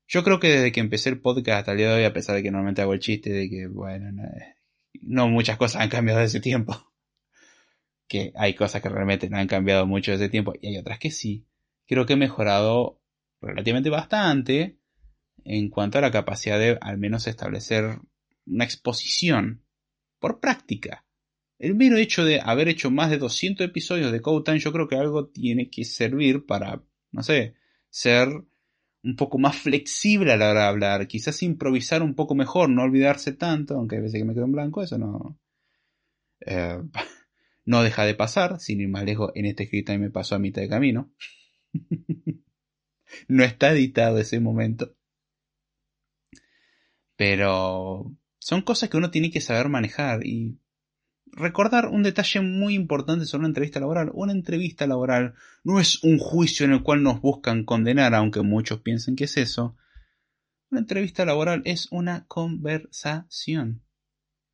Yo creo que desde que empecé el podcast hasta el día de hoy, a pesar de que normalmente hago el chiste de que, bueno, no, muchas cosas han cambiado desde ese tiempo. Que hay cosas que realmente no han cambiado mucho desde ese tiempo y hay otras que sí. Creo que he mejorado relativamente bastante en cuanto a la capacidad de al menos establecer una exposición por práctica. El mero hecho de haber hecho más de 200 episodios de Code yo creo que algo tiene que servir para, no sé, ser un poco más flexible a la hora de hablar, quizás improvisar un poco mejor, no olvidarse tanto, aunque a veces que me quedo en blanco, eso no, eh, no deja de pasar, sin ir más lejos, en este escrito me pasó a mitad de camino. no está editado ese momento. Pero son cosas que uno tiene que saber manejar y recordar un detalle muy importante sobre una entrevista laboral. Una entrevista laboral no es un juicio en el cual nos buscan condenar, aunque muchos piensen que es eso. Una entrevista laboral es una conversación.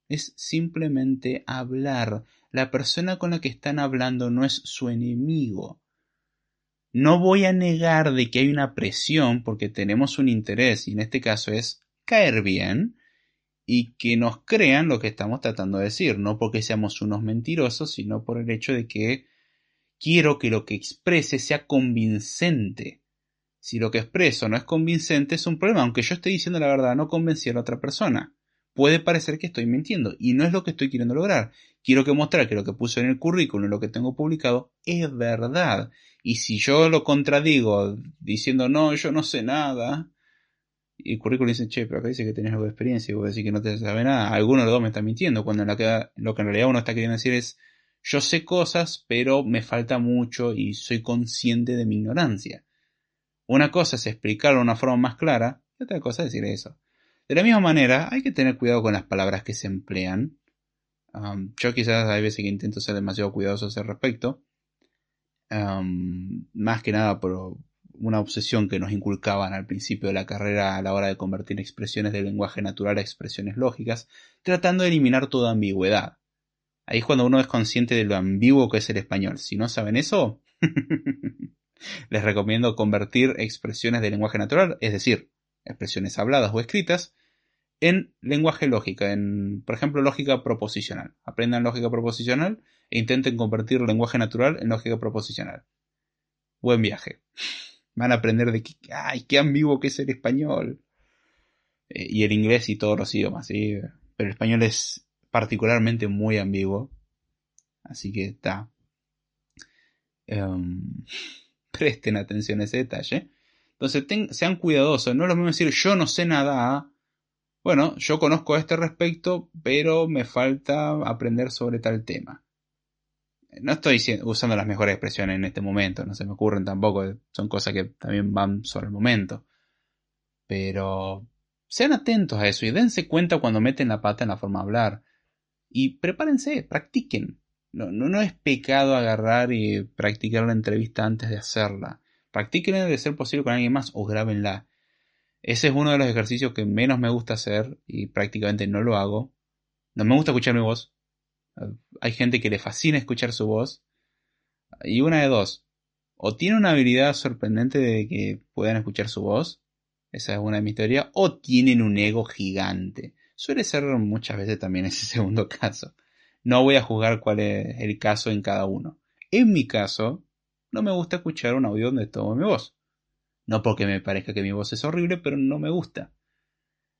Es simplemente hablar. La persona con la que están hablando no es su enemigo. No voy a negar de que hay una presión porque tenemos un interés y en este caso es caer bien y que nos crean lo que estamos tratando de decir, no porque seamos unos mentirosos, sino por el hecho de que quiero que lo que exprese sea convincente. Si lo que expreso no es convincente es un problema, aunque yo esté diciendo la verdad, no convencí a la otra persona. Puede parecer que estoy mintiendo y no es lo que estoy queriendo lograr. Quiero que mostrar que lo que puse en el currículum lo que tengo publicado es verdad. Y si yo lo contradigo diciendo no, yo no sé nada, y el currículum dice, che, pero acá dice que tenés algo de experiencia y vos decís que no te sabe nada. Alguno de los dos me está mintiendo, cuando en la lo que en realidad uno está queriendo decir es, yo sé cosas, pero me falta mucho y soy consciente de mi ignorancia. Una cosa es explicarlo de una forma más clara y otra cosa es decir eso. De la misma manera, hay que tener cuidado con las palabras que se emplean. Um, yo quizás hay veces que intento ser demasiado cuidadoso a ese respecto. Um, más que nada por, una obsesión que nos inculcaban al principio de la carrera a la hora de convertir expresiones del lenguaje natural a expresiones lógicas, tratando de eliminar toda ambigüedad. Ahí es cuando uno es consciente de lo ambiguo que es el español. Si no saben eso, les recomiendo convertir expresiones del lenguaje natural, es decir, expresiones habladas o escritas, en lenguaje lógica, en, por ejemplo, lógica proposicional. Aprendan lógica proposicional e intenten convertir lenguaje natural en lógica proposicional. Buen viaje. Van a aprender de que, ay, qué ambiguo que es el español. Eh, y el inglés y todos los idiomas, ¿sí? Pero el español es particularmente muy ambiguo. Así que está. Em, presten atención a ese detalle. Entonces sean cuidadosos. No es lo mismo decir yo no sé nada. Bueno, yo conozco a este respecto, pero me falta aprender sobre tal tema no estoy usando las mejores expresiones en este momento, no se me ocurren tampoco, son cosas que también van sobre el momento. Pero sean atentos a eso y dense cuenta cuando meten la pata en la forma de hablar. Y prepárense, practiquen. No, no, es pecado agarrar y practicar la entrevista antes de hacerla. Practíquenla de ser posible con alguien más o grábenla. Ese es uno de los ejercicios que menos me gusta hacer y prácticamente no lo hago. No me gusta escuchar mi voz, hay gente que le fascina escuchar su voz. Y una de dos. O tiene una habilidad sorprendente de que puedan escuchar su voz. Esa es una de mis teorías. O tienen un ego gigante. Suele ser muchas veces también ese segundo caso. No voy a juzgar cuál es el caso en cada uno. En mi caso, no me gusta escuchar un audio donde tomo mi voz. No porque me parezca que mi voz es horrible, pero no me gusta.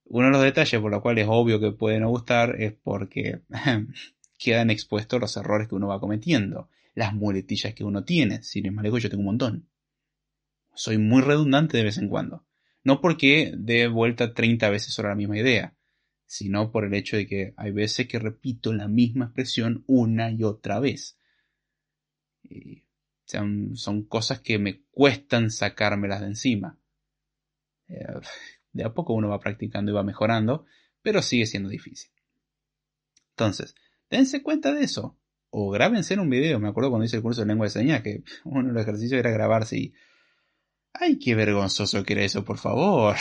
Uno de los detalles por los cuales es obvio que puede no gustar es porque quedan expuestos los errores que uno va cometiendo, las muletillas que uno tiene. Sin embargo, yo tengo un montón. Soy muy redundante de vez en cuando. No porque dé vuelta 30 veces sobre la misma idea, sino por el hecho de que hay veces que repito la misma expresión una y otra vez. son cosas que me cuestan sacármelas de encima. Eh, de a poco uno va practicando y va mejorando, pero sigue siendo difícil. Entonces, dense cuenta de eso. O grábense en un video. Me acuerdo cuando hice el curso de lengua de señas que uno de los ejercicios era grabarse y... ¡Ay, qué vergonzoso que era eso, por favor!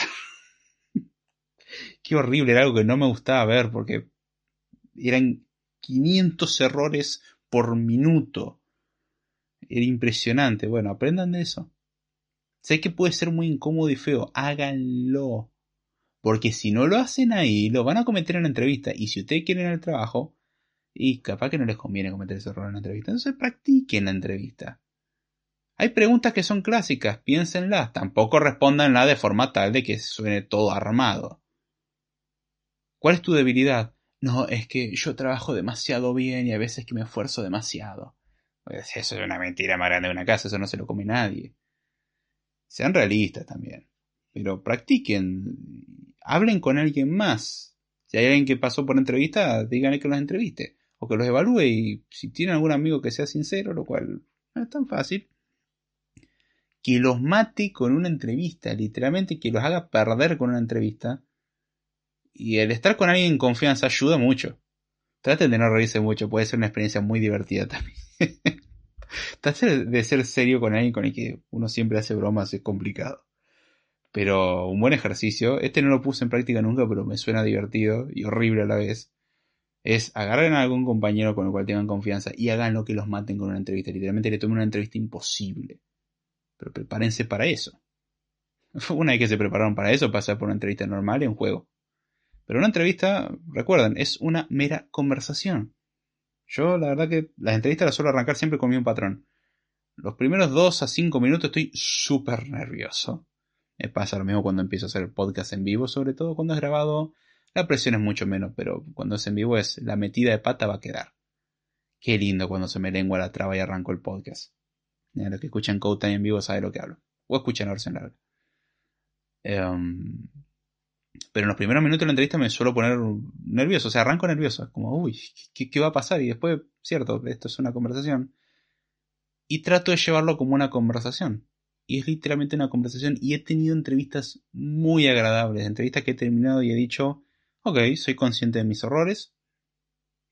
qué horrible, era algo que no me gustaba ver porque eran 500 errores por minuto. Era impresionante. Bueno, aprendan de eso. Sé que puede ser muy incómodo y feo, háganlo. Porque si no lo hacen ahí, lo van a cometer en la entrevista. Y si ustedes quieren el trabajo, y capaz que no les conviene cometer ese error en la entrevista. Entonces practiquen la entrevista. Hay preguntas que son clásicas, piénsenlas. Tampoco respondanla de forma tal de que suene todo armado. ¿Cuál es tu debilidad? No, es que yo trabajo demasiado bien y a veces que me esfuerzo demasiado. Pues eso es una mentira más grande de una casa, eso no se lo come nadie. Sean realistas también. Pero practiquen. Hablen con alguien más. Si hay alguien que pasó por entrevista, díganle que los entreviste. Que los evalúe y si tienen algún amigo que sea sincero, lo cual no es tan fácil. Que los mate con una entrevista, literalmente que los haga perder con una entrevista. Y el estar con alguien en confianza ayuda mucho. Traten de no reírse mucho, puede ser una experiencia muy divertida también. Traten de ser serio con alguien con el que uno siempre hace bromas, es complicado. Pero un buen ejercicio, este no lo puse en práctica nunca, pero me suena divertido y horrible a la vez. Es agarren a algún compañero con el cual tengan confianza y hagan lo que los maten con una entrevista. Literalmente le tomen una entrevista imposible. Pero prepárense para eso. Una vez que se prepararon para eso, pasar por una entrevista normal en juego. Pero una entrevista, recuerden, es una mera conversación. Yo la verdad que las entrevistas las suelo arrancar siempre con mi un patrón. Los primeros 2 a 5 minutos estoy súper nervioso. Me pasa lo mismo cuando empiezo a hacer podcast en vivo, sobre todo cuando es grabado. La presión es mucho menos, pero cuando es en vivo es la metida de pata va a quedar. Qué lindo cuando se me lengua la traba y arranco el podcast. Mira, los que escuchan Code en vivo saben lo que hablo. O escuchan versión larga. Um, pero en los primeros minutos de la entrevista me suelo poner nervioso, o sea, arranco nervioso, como, uy, ¿qué, va a pasar? Y después, cierto, esto es una conversación. Y trato de llevarlo como una conversación. Y es literalmente una conversación. Y he tenido entrevistas muy agradables, entrevistas que he terminado y he dicho, ok, soy consciente de mis errores,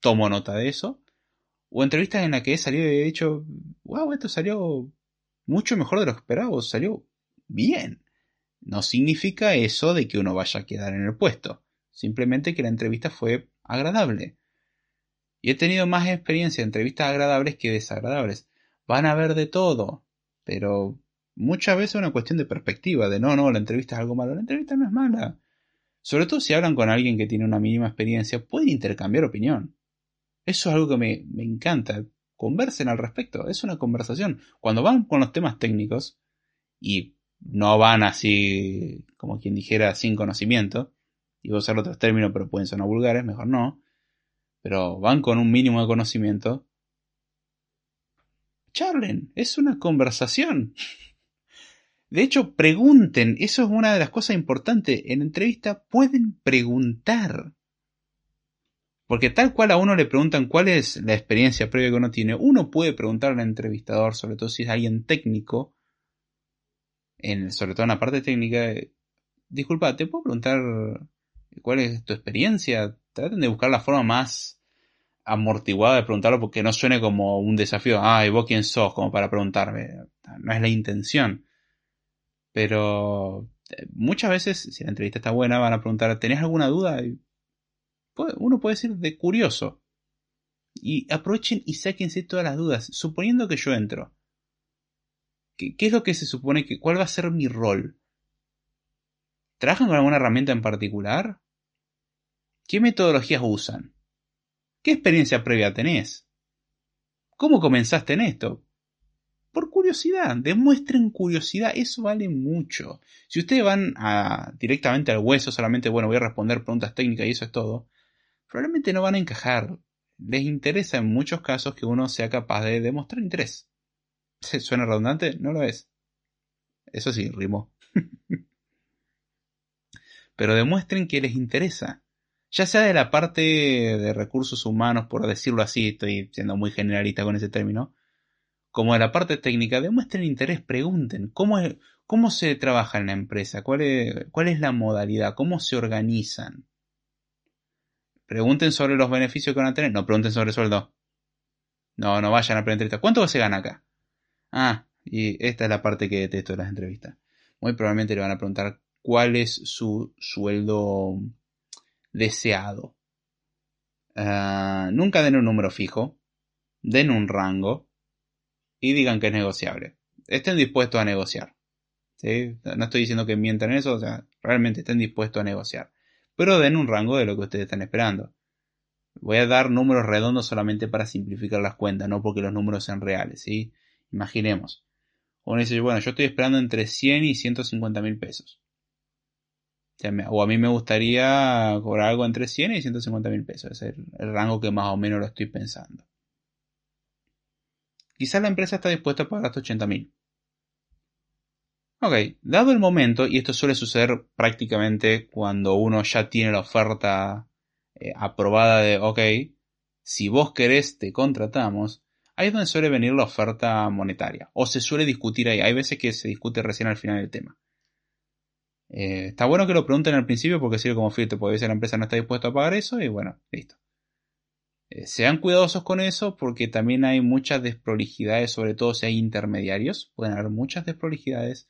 tomo nota de eso. O entrevistas en las que he salido y he dicho, wow, esto salió mucho mejor de lo que esperaba, salió bien. No significa eso de que uno vaya a quedar en el puesto, simplemente que la entrevista fue agradable. Y he tenido más experiencia en entrevistas agradables que desagradables. Van a ver de todo, pero muchas veces es una cuestión de perspectiva, de no, no, la entrevista es algo malo. La entrevista no es mala. Sobre todo si hablan con alguien que tiene una mínima experiencia, pueden intercambiar opinión. Eso es algo que me, me encanta. Conversen al respecto, es una conversación. Cuando van con los temas técnicos, y no van así, como quien dijera, sin conocimiento. Iba a usar otros términos, pero pueden sonar vulgares, mejor no. Pero van con un mínimo de conocimiento. Charlen, es una conversación. De hecho, pregunten, eso es una de las cosas importantes. En entrevista pueden preguntar. Porque tal cual a uno le preguntan cuál es la experiencia previa que uno tiene, uno puede preguntar al entrevistador, sobre todo si es alguien técnico, sobre todo en la parte técnica, disculpa, ¿te puedo preguntar cuál es tu experiencia? Traten de buscar la forma más amortiguada de preguntarlo porque no suene como un desafío, ay, vos quién sos, como para preguntarme. No es la intención. Pero eh, muchas veces, si la entrevista está buena, van a preguntar, ¿tenés alguna duda? Uno puede decir de curioso. Y aprovechen y sáquense todas las dudas. Suponiendo que yo entro ¿Qué, es lo que se supone que... ¿Cuál va a ser mi rol? ¿Trabajan con alguna herramienta en particular? ¿Qué metodologías usan? ¿Qué experiencia previa tenés? ¿Cómo comenzaste en esto? Por curiosidad, demuestren curiosidad, eso vale mucho. Si ustedes van a, directamente al hueso, solamente, bueno, voy a responder preguntas técnicas y eso es todo, probablemente no van a encajar. Les interesa en muchos casos que uno sea capaz de demostrar interés. ¿Suena redundante? No lo es. Eso sí, rimó. Pero demuestren que les interesa. Ya sea de la parte de recursos humanos, por decirlo así, estoy siendo muy generalista con ese término, como de la parte técnica, demuestren interés, pregunten cómo, cómo se trabaja en la empresa, cuál es, cuál es la modalidad, cómo se organizan. Pregunten sobre los beneficios que van a tener, no pregunten sobre el sueldo. No, no vayan a preguntar ¿Cuánto se gana acá? Ah, y esta es la parte que detesto de las entrevistas. Muy probablemente le van a preguntar cuál es su sueldo deseado. Ah, nunca den un número fijo. den un rango y digan que es negociable. Estén dispuestos a negociar. No estoy diciendo que mientan eso, o sea, realmente estén dispuestos a negociar. Pero den un rango de lo que ustedes están esperando. Voy a dar números redondos solamente para simplificar las cuentas, no porque los números sean reales, ¿sí? Imaginemos. Uno dice, bueno, yo estoy esperando entre 100 y 150 mil pesos. O a mí me gustaría cobrar algo entre 100 y 150 mil pesos. Es el, rango que más o menos lo estoy pensando. Quizás la empresa está dispuesta a pagar hasta 80 mil. Ok, dado el momento, y esto suele suceder prácticamente cuando uno ya tiene la oferta eh, aprobada de, ok, si vos querés te contratamos, ahí es donde suele venir la oferta monetaria. O se suele discutir ahí. Hay veces que se discute recién al final del tema. Eh, está bueno que lo pregunten al principio porque sirve como filtro, porque a veces la empresa no está dispuesta a pagar eso y bueno, listo. Eh, sean cuidadosos con eso porque también hay muchas desprolijidades, sobre todo si hay intermediarios. Pueden haber muchas desprolijidades.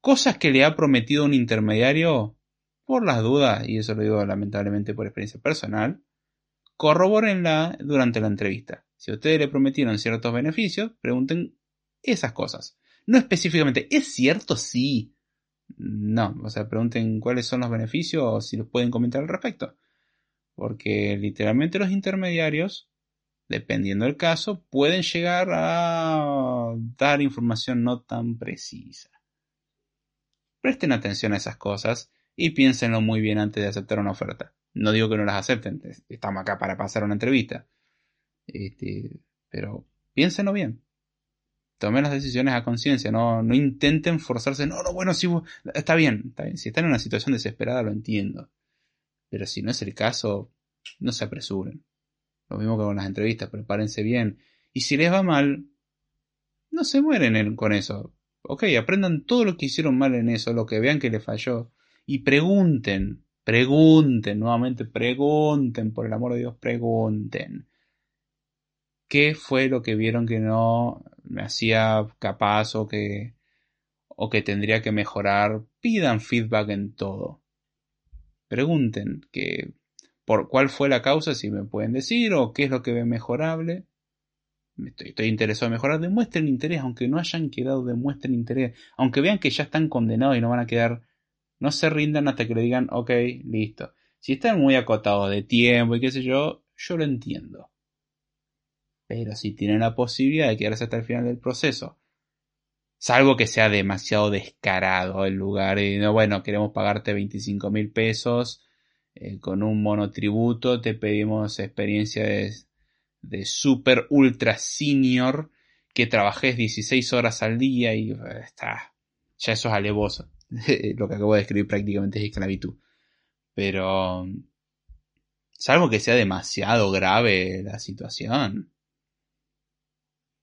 Cosas que le ha prometido un intermediario por las dudas, y eso lo digo lamentablemente por experiencia personal, corroborenla durante la entrevista. Si ustedes le prometieron ciertos beneficios, pregunten esas cosas. No específicamente, ¿es cierto? Sí. No, o sea, pregunten cuáles son los beneficios o si los pueden comentar al respecto. Porque literalmente los intermediarios, dependiendo del caso, pueden llegar a dar información no tan precisa. Presten atención a esas cosas y piénsenlo muy bien antes de aceptar una oferta. No digo que no las acepten, estamos acá para pasar una entrevista. Este, pero piénsenlo bien tomen las decisiones a conciencia, no, no intenten forzarse, no, no, bueno, si está bien, está bien, si están en una situación desesperada lo entiendo, pero si no es el caso, no se apresuren. Lo mismo que con las entrevistas, prepárense bien, y si les va mal, no se mueren con eso. Ok, aprendan todo lo que hicieron mal en eso, lo que vean que les falló, y pregunten, pregunten, nuevamente pregunten, por el amor de Dios, pregunten. ¿Qué fue lo que vieron que no me hacía capaz o que, o que tendría que mejorar, pidan feedback en todo. Pregunten que, por cuál fue la causa, si me pueden decir, o qué es lo que ve mejorable. Estoy, estoy, interesado en mejorar, demuestren interés, aunque no hayan quedado, demuestren interés, aunque vean que ya están condenados y no van a quedar, no se rindan hasta que le digan, ok, listo. Si están muy acotados de tiempo y qué sé yo, yo lo entiendo. Pero si tienen la posibilidad de quedarse hasta el final del proceso, salvo que sea demasiado descarado el lugar y no, bueno, queremos pagarte 25 mil pesos eh, con un monotributo, te pedimos experiencia de, de super ultra senior, que trabajes 16 horas al día y eh, está, ya eso es alevoso. Lo que acabo de describir prácticamente es esclavitud. Pero, salvo que sea demasiado grave la situación,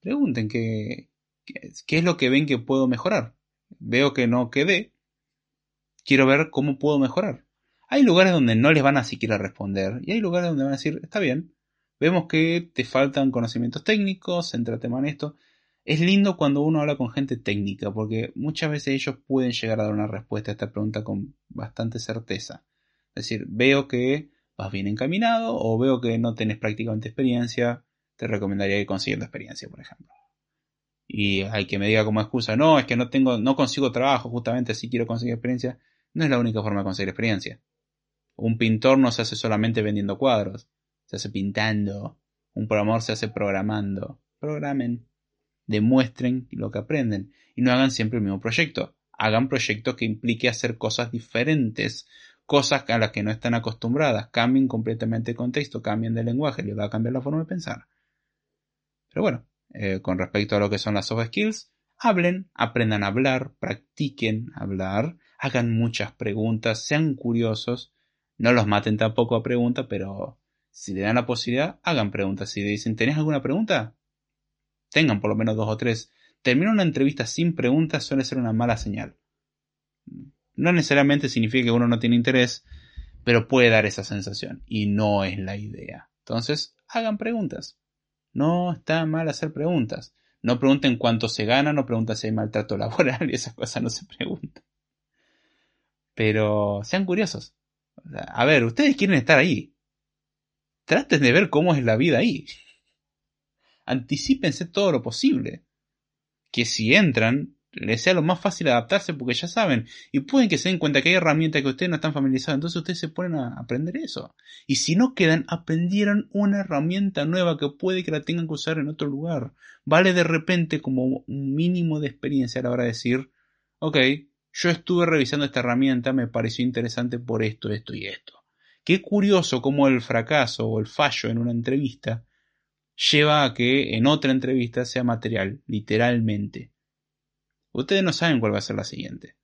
Pregunten qué, qué, es lo que ven que puedo mejorar. Veo que no quedé. Quiero ver cómo puedo mejorar. Hay lugares donde no les van a siquiera responder y hay lugares donde van a decir, está bien, vemos que te faltan conocimientos técnicos, céntrate más en esto. Es lindo cuando uno habla con gente técnica porque muchas veces ellos pueden llegar a dar una respuesta a esta pregunta con bastante certeza. Es decir, veo que vas bien encaminado o veo que no tenés prácticamente experiencia, te recomendaría ir consiguiendo experiencia, por ejemplo. Y hay que me diga como excusa, no, es que no tengo, no consigo trabajo, justamente si quiero conseguir experiencia, no es la única forma de conseguir experiencia. Un pintor no se hace solamente vendiendo cuadros, se hace pintando. Un programador se hace programando. Programen. Demuestren lo que aprenden. Y no hagan siempre el mismo proyecto. Hagan proyectos que implique hacer cosas diferentes, cosas a las que no están acostumbradas. Cambien completamente el contexto, cambien de lenguaje, les va a cambiar la forma de pensar. Pero bueno, eh, con respecto a lo que son las soft skills, hablen, aprendan a hablar, practiquen hablar, hagan muchas preguntas, sean curiosos, no los maten tampoco a preguntas, pero si le dan la posibilidad, hagan preguntas. Si le dicen, ¿tenés alguna pregunta? Tengan por lo menos dos o tres. Terminar una entrevista sin preguntas suele ser una mala señal. No necesariamente significa que uno no tiene interés, pero puede dar esa sensación y no es la idea. Entonces, hagan preguntas. No está mal hacer preguntas. No pregunten cuánto se gana, no pregunten si hay maltrato laboral y esas cosas no se preguntan. Pero sean curiosos. A ver, ustedes quieren estar ahí. Traten de ver cómo es la vida ahí. Anticípense todo lo posible. Que si entran, les sea lo más fácil adaptarse porque ya saben. Y pueden que se den cuenta que hay herramientas que ustedes no están familiarizados. Entonces ustedes se ponen a aprender eso. Y si no quedan, aprendieron una herramienta nueva que puede que la tengan que usar en otro lugar. Vale de repente como un mínimo de experiencia a la hora de decir, ok, yo estuve revisando esta herramienta, me pareció interesante por esto, esto y esto. Qué curioso cómo el fracaso o el fallo en una entrevista lleva a que en otra entrevista sea material, literalmente. Ustedes no saben cuál va a ser la siguiente.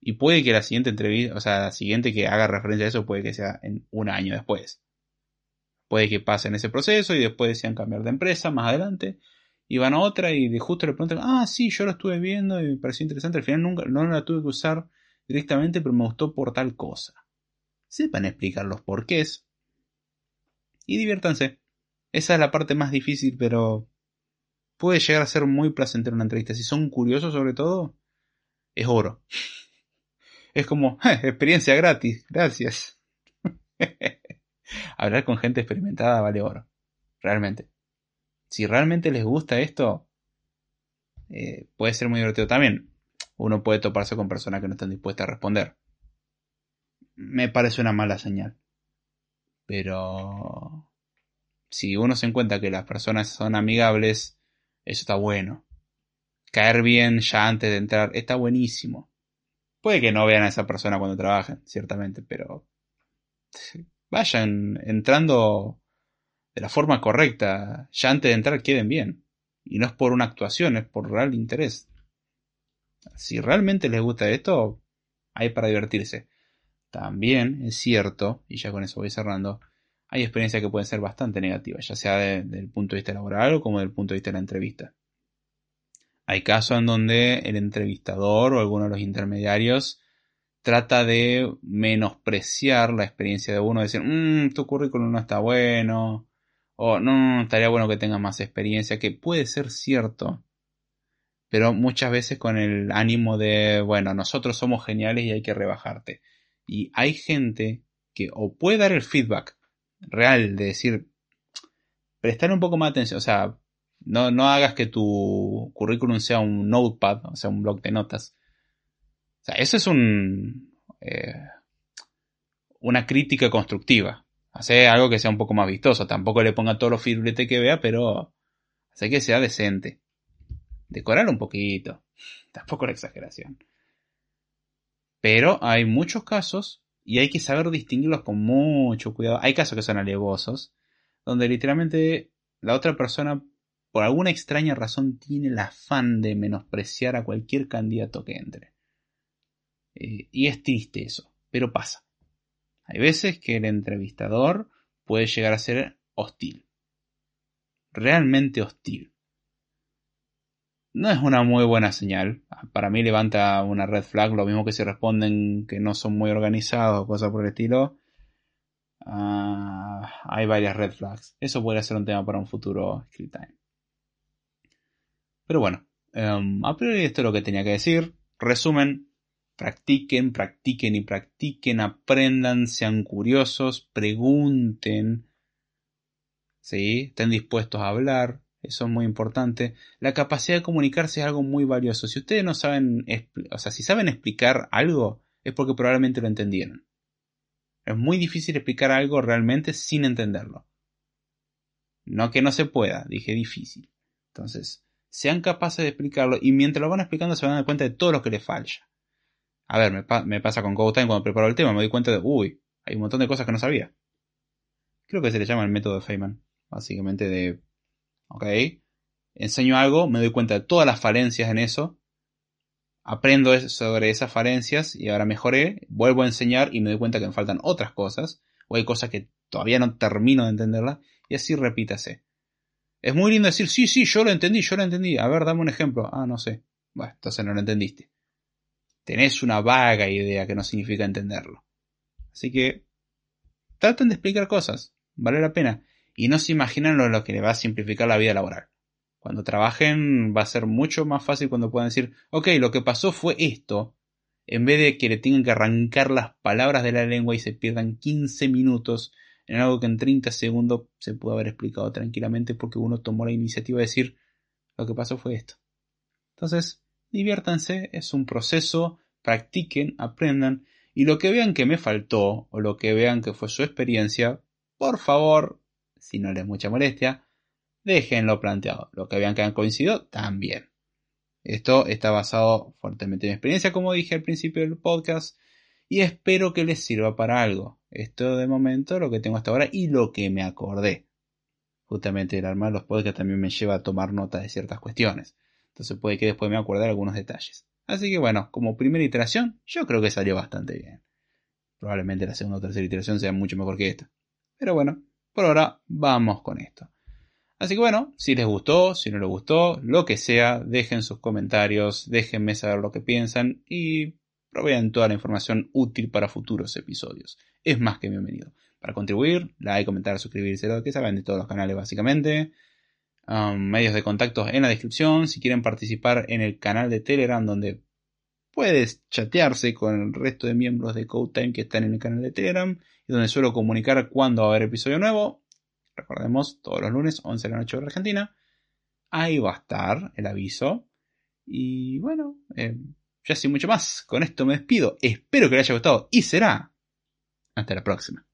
Y puede que la siguiente entrevista, o sea, la siguiente que haga referencia a eso, puede que sea en un año después. Puede que pasen ese proceso y después desean cambiar de empresa más adelante. Y van a otra y de justo le preguntan, ah, sí, yo lo estuve viendo y me pareció interesante. Al final nunca, no la tuve que usar directamente, pero me gustó por tal cosa. Sepan explicar los porqués. Y diviértanse. Esa es la parte más difícil, pero puede llegar a ser muy placentero una entrevista. Si son curiosos sobre todo, es oro. Es como, experiencia gratis, gracias. Hablar con gente experimentada vale oro. Realmente. Si realmente les gusta esto, eh, puede ser muy divertido también. Uno puede toparse con personas que no están dispuestas a responder. Me parece una mala señal. Pero si uno se encuentra que las personas son amigables, eso está bueno. Caer bien ya antes de entrar está buenísimo. Puede que no vean a esa persona cuando trabajen, ciertamente, pero vayan entrando de la forma correcta. Ya antes de entrar queden bien. Y no es por una actuación, es por real interés. Si realmente les gusta esto, hay para divertirse. También es cierto, y ya con eso voy cerrando, hay experiencias que pueden ser bastante negativas, ya sea desde el punto de vista laboral como desde el punto de vista de la entrevista. Hay casos en donde el entrevistador o alguno de los intermediarios trata de menospreciar la experiencia de uno, decir, mmm, tu currículum no está bueno, o no, estaría bueno que tengas más experiencia, que puede ser cierto, pero muchas veces con el ánimo de, bueno, nosotros somos geniales y hay que rebajarte. Y hay gente que o puede dar el feedback real de decir, prestar un poco más atención, o sea, no, no hagas que tu currículum sea un notepad, o sea, un blog de notas. O sea, eso es un, eh, una crítica constructiva. Hace algo que sea un poco más vistoso. Tampoco le ponga todos los firulete que vea, pero hace que sea decente. Decorar un poquito. Tampoco la exageración. Pero hay muchos casos y hay que saber distinguirlos con mucho cuidado. Hay casos que son alevosos, donde literalmente la otra persona, por alguna extraña razón, tiene el afán de menospreciar a cualquier candidato que entre. Eh, y es triste eso, pero pasa. Hay veces que el entrevistador puede llegar a ser hostil. Realmente hostil no es una muy buena señal. Para mí levanta una red flag, lo mismo que si responden que no son muy organizados o cosas por el estilo. Ah, hay varias red flags. Eso podría ser un tema para un futuro script time. Pero bueno, um, a priori esto es lo que tenía que decir. Resumen, practiquen, practiquen y practiquen, aprendan, sean curiosos, pregunten, ¿sí? estén dispuestos a hablar, eso es muy importante. La capacidad de comunicarse es algo muy valioso. Si ustedes no saben, o sea, si saben explicar algo, es porque probablemente lo entendieron. Es muy difícil explicar algo realmente sin entenderlo. No que no se pueda, dije difícil. Entonces, sean capaces de explicarlo y mientras lo van explicando se van a dar cuenta de todo lo que les falla. A ver, me, pasa con GoTime cuando preparo el tema, me doy cuenta de, uy, hay un montón de cosas que no sabía. Creo que se le llama el método de Feynman, básicamente de Enseño algo, me doy cuenta de todas las falencias en eso, aprendo sobre esas falencias y ahora mejoré, vuelvo a enseñar y me doy cuenta que me faltan otras cosas, o hay cosas que todavía no termino de entenderlas, y así repítase. Es muy lindo decir, sí, sí, yo lo entendí, yo lo entendí. A ver, dame un ejemplo. Ah, no sé. Bueno, entonces no lo entendiste. Tenés una vaga idea que no significa entenderlo. Así que traten de explicar cosas. Vale la pena y no se imaginan lo, que le va a simplificar la vida laboral. Cuando trabajen va a ser mucho más fácil cuando puedan decir, ok, lo que pasó fue esto, en vez de que le tengan que arrancar las palabras de la lengua y se pierdan 15 minutos en algo que en 30 segundos se pudo haber explicado tranquilamente porque uno tomó la iniciativa de decir lo que pasó fue esto. Entonces, diviértanse, es un proceso, practiquen, aprendan y lo que vean que me faltó o lo que vean que fue su experiencia, por favor, si no les mucha molestia, déjenlo planteado. Lo que vean que han coincidido, también. Esto está basado fuertemente en mi experiencia, como dije al principio del podcast, y espero que les sirva para algo. Esto de momento lo que tengo hasta ahora y lo que me acordé. Justamente el armar los podcasts también me lleva a tomar nota de ciertas cuestiones. Entonces puede que después me acuerde de algunos detalles. Así que bueno, como primera iteración, yo creo que salió bastante bien. Probablemente la segunda o tercera iteración sea mucho mejor que esta. Pero bueno, por ahora vamos con esto. Así que bueno, si les gustó, si no les gustó, lo que sea, dejen sus comentarios, déjenme saber lo que piensan y provean toda la información útil para futuros episodios. Es más que bienvenido. Para contribuir, like, comentar, suscribirse, lo que saben de todos los canales básicamente. Um, medios de contacto en la descripción. Si quieren participar en el canal de Telegram donde puedes chatearse con el resto de miembros de CodeTime que están en el canal de Telegram donde suelo comunicar cuándo va a haber episodio nuevo. Recordemos, todos los lunes, 11 de la noche de Argentina. Ahí va a estar el aviso. Y bueno, eh, ya sin mucho más. Con esto me despido. Espero que les haya gustado y será. Hasta la próxima.